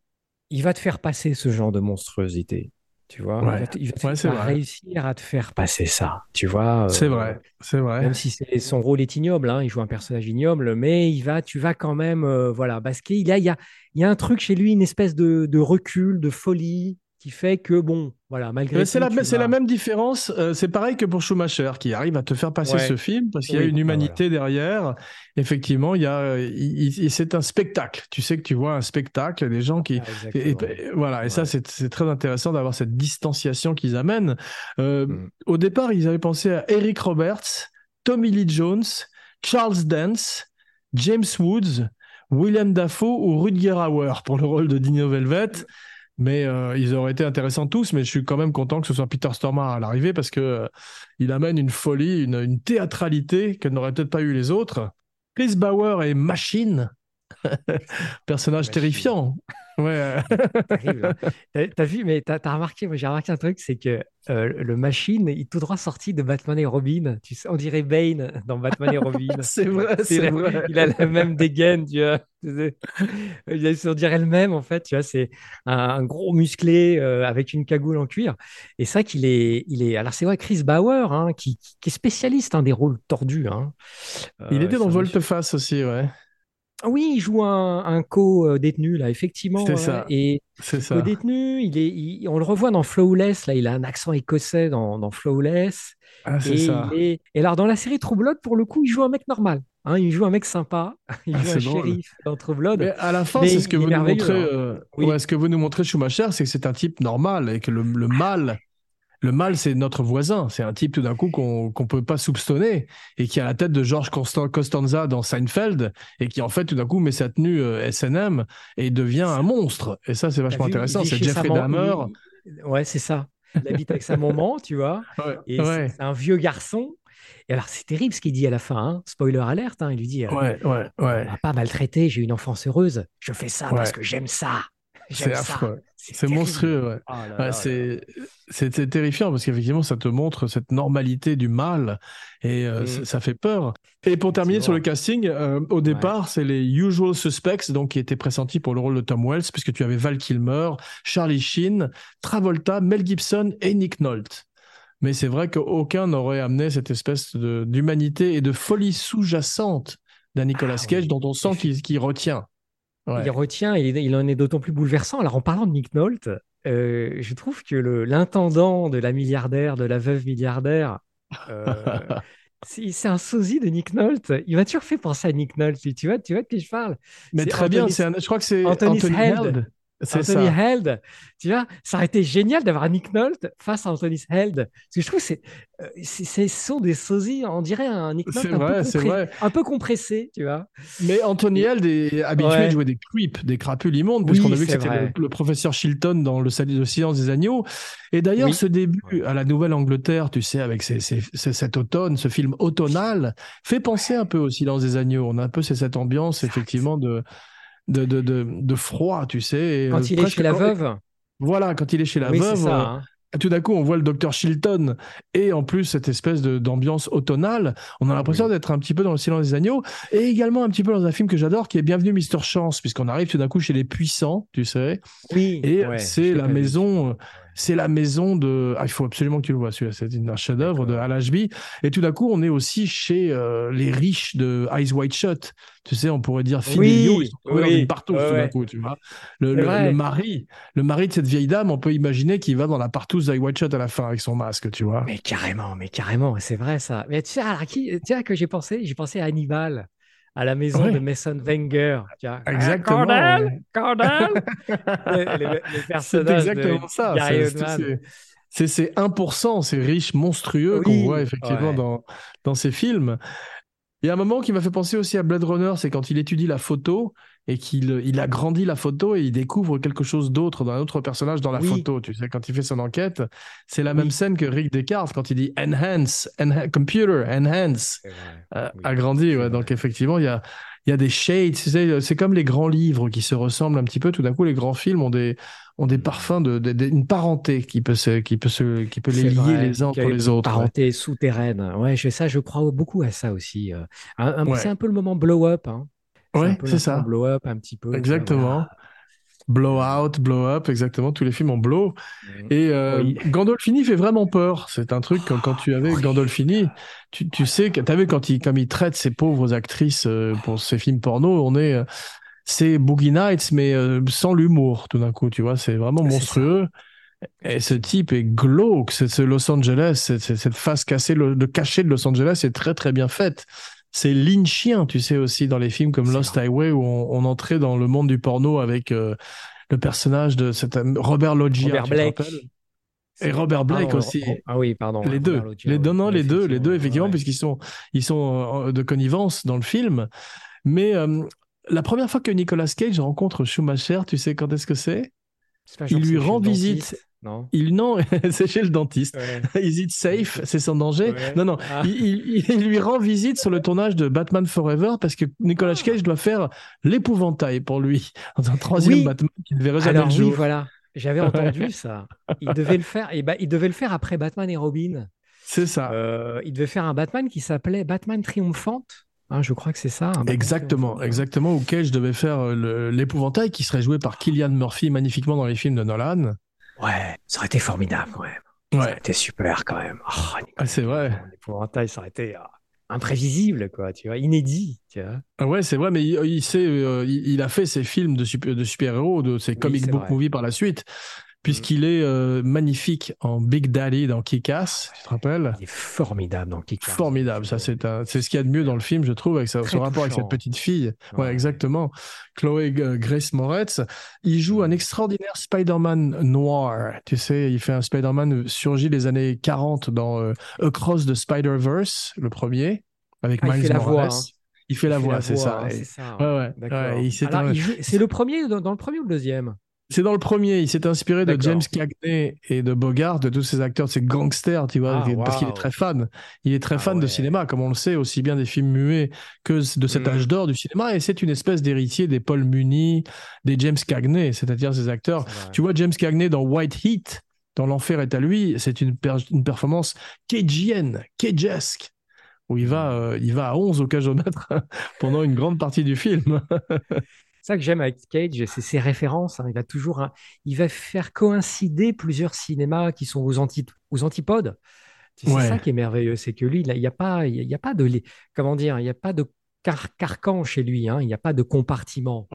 il va te faire passer ce genre de monstruosité. Tu vois, Ouais. il va, te- il va te- Ouais, il c'est va vrai. réussir à te faire passer ça. Tu vois, euh, C'est vrai, c'est vrai. Même si c'est- son rôle est ignoble, hein, il joue un personnage ignoble, mais il va, tu vas quand même, euh, voilà, parce qu'il y a, il y a, il y a un truc chez lui, une espèce de, de recul, de folie, qui fait que bon, voilà, malgré c'est la, vas- la même différence. euh, c'est pareil que pour Schumacher, qui arrive à te faire passer Ouais. ce film parce qu'il y a une bah humanité derrière. Effectivement, il y a, euh, c'est un spectacle. Tu sais que tu vois un spectacle, des gens qui. Ah, et- et- voilà, et ça, Ouais. c'est très intéressant d'avoir cette distanciation qu'ils amènent. Euh, Mm. Au départ, ils avaient pensé à Eric Roberts, Tommy Lee Jones, Charles Dance, James Woods, William Dafoe ou Rutger Hauer pour le rôle de Dino Velvet. Mais euh, ils auraient été intéressants tous, mais je suis quand même content que ce soit Peter Stormare à l'arrivée parce que euh, il amène une folie, une, une théâtralité que n'auraient peut-être pas eu les autres. Chris Bauer est machine, personnage Machine. terrifiant. Ouais, Terrible, hein. T'as vu, mais t'as as remarqué, moi j'ai remarqué un truc, c'est que euh, le machine, il est tout droit sorti de Batman et Robin. Tu sais, on dirait Bane dans Batman et Robin. c'est vrai, C'est vrai. Il a la même dégaine, tu vois. Il On dirait le même, en fait, tu vois. C'est un, un gros musclé euh, avec une cagoule en cuir. Et c'est vrai qu'il est, il est. Alors, c'est vrai, Chris Bauer, hein, qui, qui est spécialiste hein, des rôles tordus. hein. Il Euh, était dans Volte-Face aussi, ouais. Oui, il joue un, un co-détenu, là, effectivement. C'est ça. Et C'est ça. co-détenu, il est, il- on le revoit dans Flawless, là, il a un accent écossais dans, dans Flawless. Ah, c'est Et, ça. est- et alors, dans la série True Blood, pour le coup, il joue un mec normal. hein, il joue un mec sympa. Il Ah, joue un drôle. shérif dans True Blood. Mais à la fin, c'est ce que vous nous montrez. hein. euh, Oui. ouais, ce que vous nous montrez Schumacher, c'est que c'est un type normal et que le, le mal, le mal, c'est notre voisin. C'est un type tout d'un coup qu'on qu'on peut pas soupçonner et qui a la tête de George Costanza dans Seinfeld et qui en fait tout d'un coup met sa tenue euh, S&M et devient un monstre. Et ça, c'est vachement vu, intéressant. C'est Jeffrey Dahmer. Ouais, c'est ça. Il habite avec sa maman, tu vois. Ouais, Et ouais, c'est un vieux garçon. Et alors, c'est terrible ce qu'il dit à la fin. hein. Spoiler alerte, hein, il lui dit euh, ouais, ouais, ouais. On m'a pas maltraité, j'ai une enfance heureuse. Je fais ça parce que j'aime ça. C'est affreux. C'est monstrueux, ouais. Oh Ouais, c'est terrifiant parce qu'effectivement ça te montre cette normalité du mal et euh, Mm. ça- fait peur. Et pour terminer sur le casting, euh, au départ c'est les usual suspects donc qui étaient pressentis pour le rôle de Tom Wells puisque tu avais Val Kilmer, Charlie Sheen, Travolta, Mel Gibson et Nick Nolte. Mais c'est vrai qu'aucun n'aurait amené cette espèce d'humanité et de folie sous-jacente d'un Nicolas Ah Cage oui. dont on sent qu'il qu'il retient. Ouais. Il retient, il, en est d'autant plus bouleversant. Alors, en parlant de Nick Nolte, euh, je trouve que l'intendant de la milliardaire, de la veuve milliardaire, euh, c'est un sosie de Nick Nolte. Il m'a toujours fait penser à Nick Nolte. Tu vois, tu vois de qui je parle? Mais très bien, Anthony- un- je crois que c'est Anthony Anthony Held. Held. Anthony ça. Held, tu vois, ça aurait été génial d'avoir Nick Nolte face à Anthony Held. Parce que je trouve que c'est, euh, c'est- c'est- ce sont des sosies, on dirait un Nick Nolte un, vrai, peu c'est compré- vrai. un peu compressé, tu vois. Mais Anthony Held est habitué Ouais. de jouer des creeps, des crapules immondes, Oui, puisqu'on a vu que c'était le, le professeur Chilton dans le, le silence des agneaux. Et d'ailleurs, Oui. ce début à la Nouvelle-Angleterre, tu sais, avec cet automne, ce film automnal, fait penser un peu au silence des agneaux. On a un peu cette ambiance, effectivement, de, de, de, de, de froid, tu sais. et, Quand euh, il est chez la quand- veuve, Voilà, quand il est chez la oui, veuve, ça. euh, hein. tout d'un coup, on voit le docteur Chilton et en plus cette espèce de- d'ambiance automnale. On a l'impression Oui. d'être un petit peu dans le silence des agneaux et également un petit peu dans un film que j'adore qui est Bienvenue Mister Chance, puisqu'on arrive tout d'un coup chez les puissants, tu sais. Oui, Et ouais, c'est la pas vu. C'est la maison de. Ah, il faut absolument que tu le vois, celui-là. C'est un chef-d'œuvre de Al Ashby. Et tout d'un coup, on est aussi chez euh, les riches de Eyes Wide Shut. Tu sais, on pourrait dire Fidelio, Oui, oui, une partouze ouais, tout d'un coup, tu vois. Le, mari, le mari de cette vieille dame, on peut imaginer qu'il va dans la partouze d'Eyes Wide Shut à la fin avec son masque, tu vois. Mais carrément, mais carrément, c'est vrai ça. Mais tu sais à qui, tu sais à que j'ai pensé? J'ai pensé à Hannibal, à la maison de Mason Wenger. Exactement, Ah, le, le- le C'est de exactement ça. C'est- Oldman. c'est- C'est ces 1%, ces riches monstrueux Oui, qu'on voit effectivement ouais. dans, dans ces films. Il y a un moment qui m'a fait penser aussi à Blade Runner, c'est quand il étudie la photo et qu'il il agrandit la photo et il découvre quelque chose d'autre dans un autre personnage dans la Oui. photo. Tu sais, quand il fait son enquête, c'est la Oui. même scène que Rick Descartes quand il dit enhance, enha- computer, enhance, euh, Oui, agrandi. c'est ouais. vrai. Donc effectivement, il y a, il y a des shades. tu sais, C'est comme les grands livres qui se ressemblent un petit peu. Tout d'un coup, les grands films ont des, ont des parfums, de, de- de- une parenté qui peut, se, qui peut, se, qui peut les lier vrai, les uns entre a les autres. ouais. Parenté souterraine. Ouais, je, ça, je crois beaucoup à ça aussi. euh. Ouais. C'est un peu le moment blow-up. Hein. Peu c'est ça. blow-up un petit peu. tu Exactement. voilà. Blowout, Blow Up, exactement, tous les films en blow. Et euh, Oui. Gandolfini fait vraiment peur. C'est un truc, quand, quand tu es avec Gandolfini, tu, tu sais que, t'as vu, quand il, comme il traite ces pauvres actrices euh, pour ces films porno, on est, euh, c'est Boogie Nights, mais euh, sans l'humour, tout d'un coup, tu vois, c'est vraiment monstrueux. Et ce type est glauque, c'est ce Los Angeles, cette face cassée, le, le cachet de Los Angeles est très très bien faite. C'est lynchien, tu sais aussi dans les films comme Lost vrai. Highway où on, on entrait dans le monde du porno avec euh, le personnage de cet Robert Loggia, Robert Blake. Et Robert Blake Pardon, aussi. oh, Ah oui, pardon. Les deux, Loggia, les deux, non, les deux, les deux, effectivement, ouais. puisqu'ils sont, ils sont euh, de connivence dans le film. Mais euh, la première fois que Nicolas Cage rencontre Schumacher, tu sais quand est-ce que c'est? Il lui rend visite. Non. Il non, c'est chez le dentiste. Ouais. Is it safe C'est sans danger Ouais. Non, non. Ah. Il, il- il lui rend visite sur le tournage de Batman Forever parce que Nicolas Ah. Cage doit faire l'épouvantail pour lui dans un troisième Oui. Batman qui ne verrait jamais Alors le oui, voilà. J'avais entendu ça. Il devait le faire. Et bah, il devait le faire après Batman et Robin. C'est ça. Euh, il devait faire un Batman qui s'appelait Batman triomphante. Hein, je crois que c'est ça. Exactement, exactement. Où Cage devait faire euh, l'épouvantail qui serait joué par Killian Murphy magnifiquement dans les films de Nolan. Ouais, ça aurait été formidable quand même. Ça aurait Ouais, été super quand même. Oh, Nicolas Ah, c'est vrai. L'épouvantail, ça aurait été euh, imprévisible, quoi. Tu vois, inédit. Tu vois. Ah ouais, c'est vrai, mais il, il sait, euh, il, il a fait ses films de, super, de super-héros, de ses Oui, comic book vrai. Movies par la suite, puisqu'il est euh, magnifique en Big Daddy dans Kick-Ass, tu te rappelles? Il est formidable dans Kick-Ass. Formidable, ça c'est un- c'est ce qu'il y a de mieux dans le film, je trouve, avec sa- son rapport avec cette petite fille. Ouais, Ouais. exactement. Chloé euh, Grace Moretz. Il joue un extraordinaire Spider-Man noir. Tu sais, il fait un Spider-Man surgi des années 40 dans euh, Across the Spider-Verse, le premier, avec Ah, il Miles fait la Morales. voix, hein. Il fait la Il fait voix, c'est ça. hein, c'est ça. Ouais, ouais. Ouais, il un- il joue- le premier dans, dans le premier ou le deuxième? C'est dans le premier, il s'est inspiré de. James Cagney et de Bogart, de tous ces acteurs, de ces gangsters, tu vois, Ah, parce qu'il est très fan. Il est très Ah fan de cinéma, comme on le sait, aussi bien des films muets que de cet Mm. âge d'or du cinéma. Et c'est une espèce d'héritier des Paul Muni, des James Cagney, c'est-à-dire ces acteurs. Tu vois James Cagney dans White Heat, dans L'Enfer est à lui, c'est une, per- une performance cagienne, cagesque, où il va, euh, il va à 11 au cajomètre pendant une grande partie du film. C'est ça que j'aime avec Cage, c'est ses références. hein. Il va toujours, hein, il va faire coïncider plusieurs cinémas qui sont aux, anti- aux antipodes. C'est Ouais. ça qui est merveilleux, c'est que lui, il n'y a pas, il y a pas de, comment dire, il n'y a pas de car- carcan chez lui. hein. Il n'y a pas de compartiment.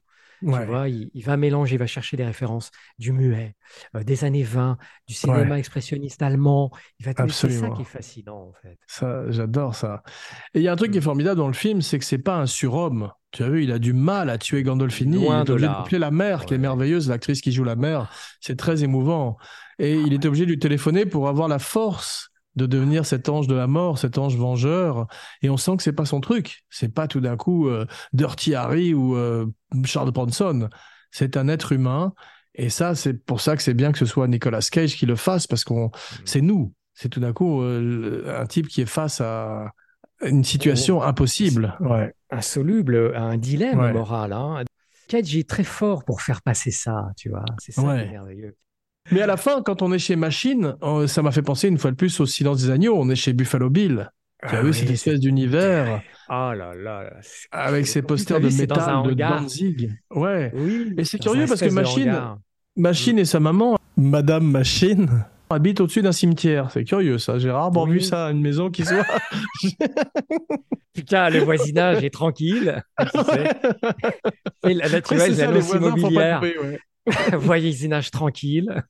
Ouais. Tu vois, il, il va mélanger, il va chercher des références du muet, euh, des années 20, du cinéma expressionniste allemand. Il va c'est ça qui est fascinant en fait. Ça, j'adore ça. Et il y a un truc qui est Mm. formidable dans le film, c'est que c'est pas un surhomme. Tu as vu, il a du mal à tuer Gandolfini. Loin il est de obligé là. d'appeler la mère, qui est merveilleuse, l'actrice qui joue la mère. C'est très émouvant. Et il est obligé de lui téléphoner pour avoir la force de devenir cet ange de la mort, cet ange vengeur. Et on sent que c'est pas son truc. C'est pas tout d'un coup euh, Dirty Harry ou euh, Charles Bronson. C'est un être humain. Et ça, c'est pour ça que c'est bien que ce soit Nicolas Cage qui le fasse, parce qu'on, c'est nous. C'est tout d'un coup euh, un type qui est face à une situation impossible. Ouais. insoluble, un dilemme Ouais. moral. Hein. Cage est très fort pour faire passer ça, tu vois. C'est ça qui est merveilleux. Mais à la fin, quand on est chez Machine, euh, ça m'a fait penser une fois de plus au Silence des agneaux. On est chez Buffalo Bill. Tu as Ah vu oui, cette espèce d'univers Ah là là. avec plus, posters de vu, métal de. Danzig. Ouais. Oui. Et c'est curieux parce que Machine. Machine et sa maman, Madame Machine, habitent au-dessus d'un cimetière. C'est curieux ça. J'ai rarement Oui. vu ça, une maison qui soit. En tout cas, le voisinage est tranquille. tu sais. Et là, tu Ouais, c'est les ça, les voisins pas ouais. voisinage tranquille.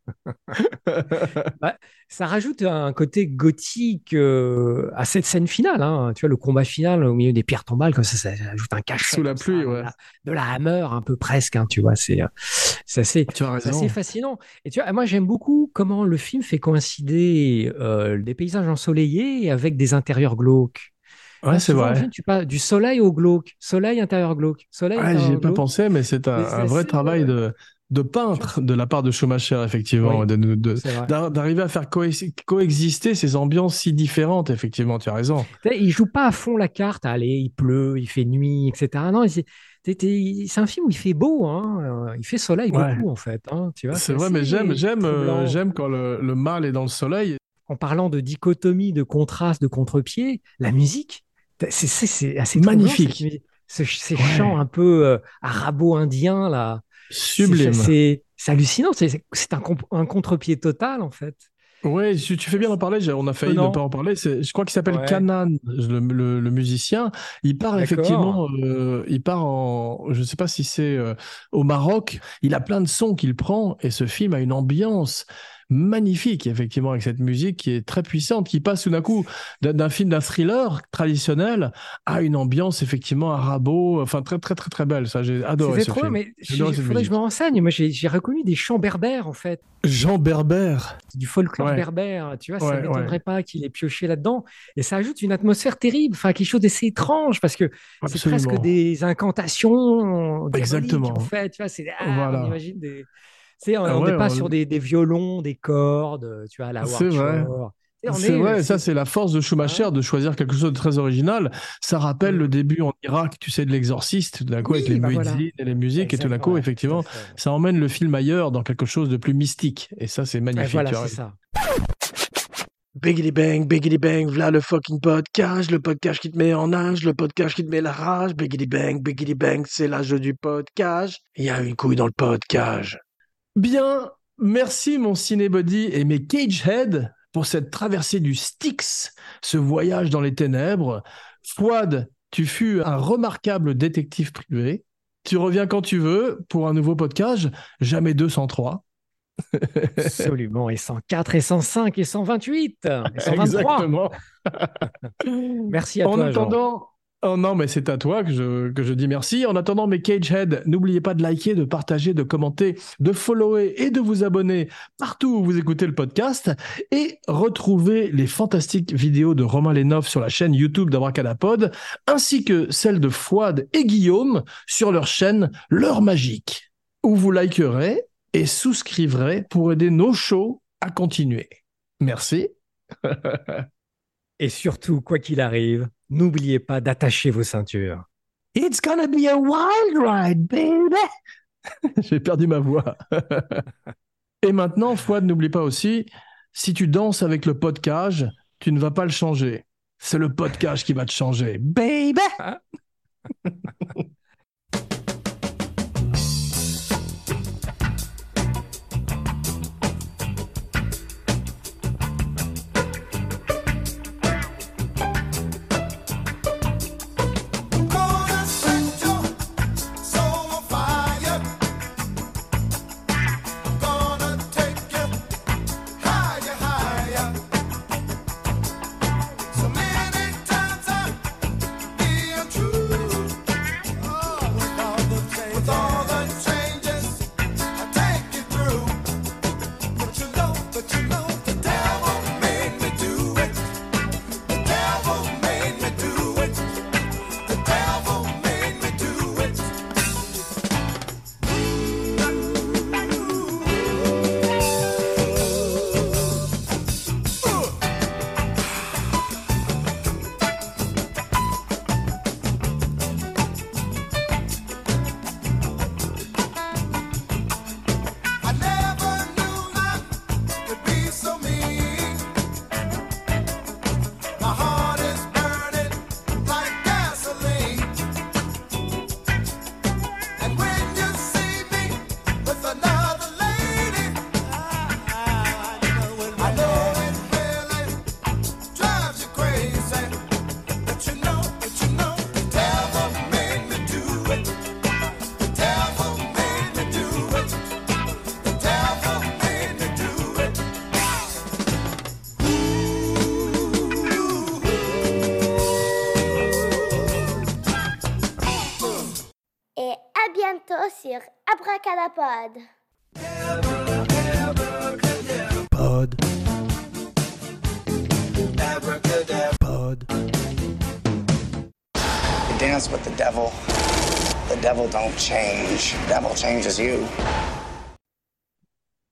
Bah, ça rajoute un côté gothique euh, à cette scène finale. hein. Tu vois, le combat final au milieu des pierres tombales, comme ça, ça ajoute un cachet. Sous la ça, pluie, de ouais. la- De la hammer, un peu presque, hein, tu vois. C'est euh, assez, raison. assez fascinant. Et tu vois, moi, j'aime beaucoup comment le film fait coïncider euh, des paysages ensoleillés avec des intérieurs glauques. Ouais, c'est Souvent, dans le vrai. film, tu passes du soleil au glauque, soleil intérieur glauque, soleil Ah, j'y ai pas pensé, mais c'est un, vrai travail de, de peintre de la part de Schumacher, effectivement, Oui, d'arriver à faire coe- coexister ces ambiances si différentes, effectivement, tu as raison. Il joue pas à fond la carte. Allez, il pleut, il fait nuit, etc. Non, c'est un film où il fait beau. Hein. euh, Il fait soleil Ouais. beaucoup, en fait. hein, C'est vrai, mais j'aime, j'aime, euh, j'aime quand le, le mal est dans le soleil. En parlant de dichotomie, de contraste, de contre-pied, la musique, c'est c'est- c'est assez Magnifique. troublant. Ce- ces Ouais. chants un peu euh, arabo-indiens, là. Sublime. C'est- hallucinant. C'est un, contre-pied total, en fait. Ouais, tu, tu fais bien d'en parler. On a failli ne pas en parler. Je crois qu'il s'appelle Ouais. Kanan, le, le- le musicien. Il part effectivement. euh, il part en. Je ne sais pas si c'est euh, au Maroc. Il a plein de sons qu'il prend et ce film a une ambiance magnifique, effectivement, avec cette musique qui est très puissante, qui passe tout d'un coup d'un film, d'un thriller traditionnel à une ambiance effectivement arabo, enfin très très très très belle. Ça, j'ai adoré C'était ce trop, film. mais il faudrait que je me renseigne. Moi, j'ai reconnu des chants berbères, en fait. Jean Berbère. du folklore Ouais. berbère, tu vois, ça Ouais, ne m'étonnerait pas qu'il ait pioché là-dedans. Et ça ajoute une atmosphère terrible, enfin quelque chose d'assez étrange, parce que c'est presque des incantations Exactement. en fait, tu vois, c'est ah, Voilà. on imagine des... Sais, on Ah on n'est ouais, pas on- sur des, des violons, des cordes, tu vois, à la C'est vrai. C'est est- vrai, ça c'est la force de Schumacher de choisir quelque chose de très original. Ça rappelle Mm. le début en Irak, tu sais, de l'exorciste, tout d'un coup Oui, avec les bah muezzins voilà. et les musiques, et tout d'un coup, ouais, effectivement, ça emmène le film ailleurs dans quelque chose de plus mystique. Et ça, c'est Ouais, magnifique. voilà, tu ça. Biggity bang, biggity bang, v'là le fucking podcast, le podcast qui te met en âge, le podcast qui te met la rage, biggity bang, biggity bang, c'est l'âge du podcast. Il y a une couille dans le podcast. Bien, merci mon cinébody et mes cageheads pour cette traversée du Styx, ce voyage dans les ténèbres. Fouad, tu fus un remarquable détective privé. Tu reviens quand tu veux pour un nouveau podcast, jamais 203. Absolument. Et 104, et 105, et 128, et 123. Exactement. Merci à en toi, Jean. attendant, oh non, mais c'est à toi que je, que je dis merci. En attendant, mes Cagehead, n'oubliez pas de liker, de partager, de commenter, de follower et de vous abonner partout où vous écoutez le podcast et retrouver les fantastiques vidéos de Romain Lénov sur la chaîne YouTube d'Abracadapod ainsi que celles de Fouad et Guillaume sur leur chaîne L'heure magique où vous likerez et souscriverez pour aider nos shows à continuer. Merci. Et surtout, quoi qu'il arrive, n'oubliez pas d'attacher vos ceintures. It's gonna be a wild ride, baby. J'ai perdu ma voix. Et maintenant, Fouad, n'oublie pas aussi, si tu danses avec le podcast, tu ne vas pas le changer. C'est le podcast qui va te changer, baby. Abracadapod. Pod. Pod. You dance with the devil. The devil don't change. The devil changes you.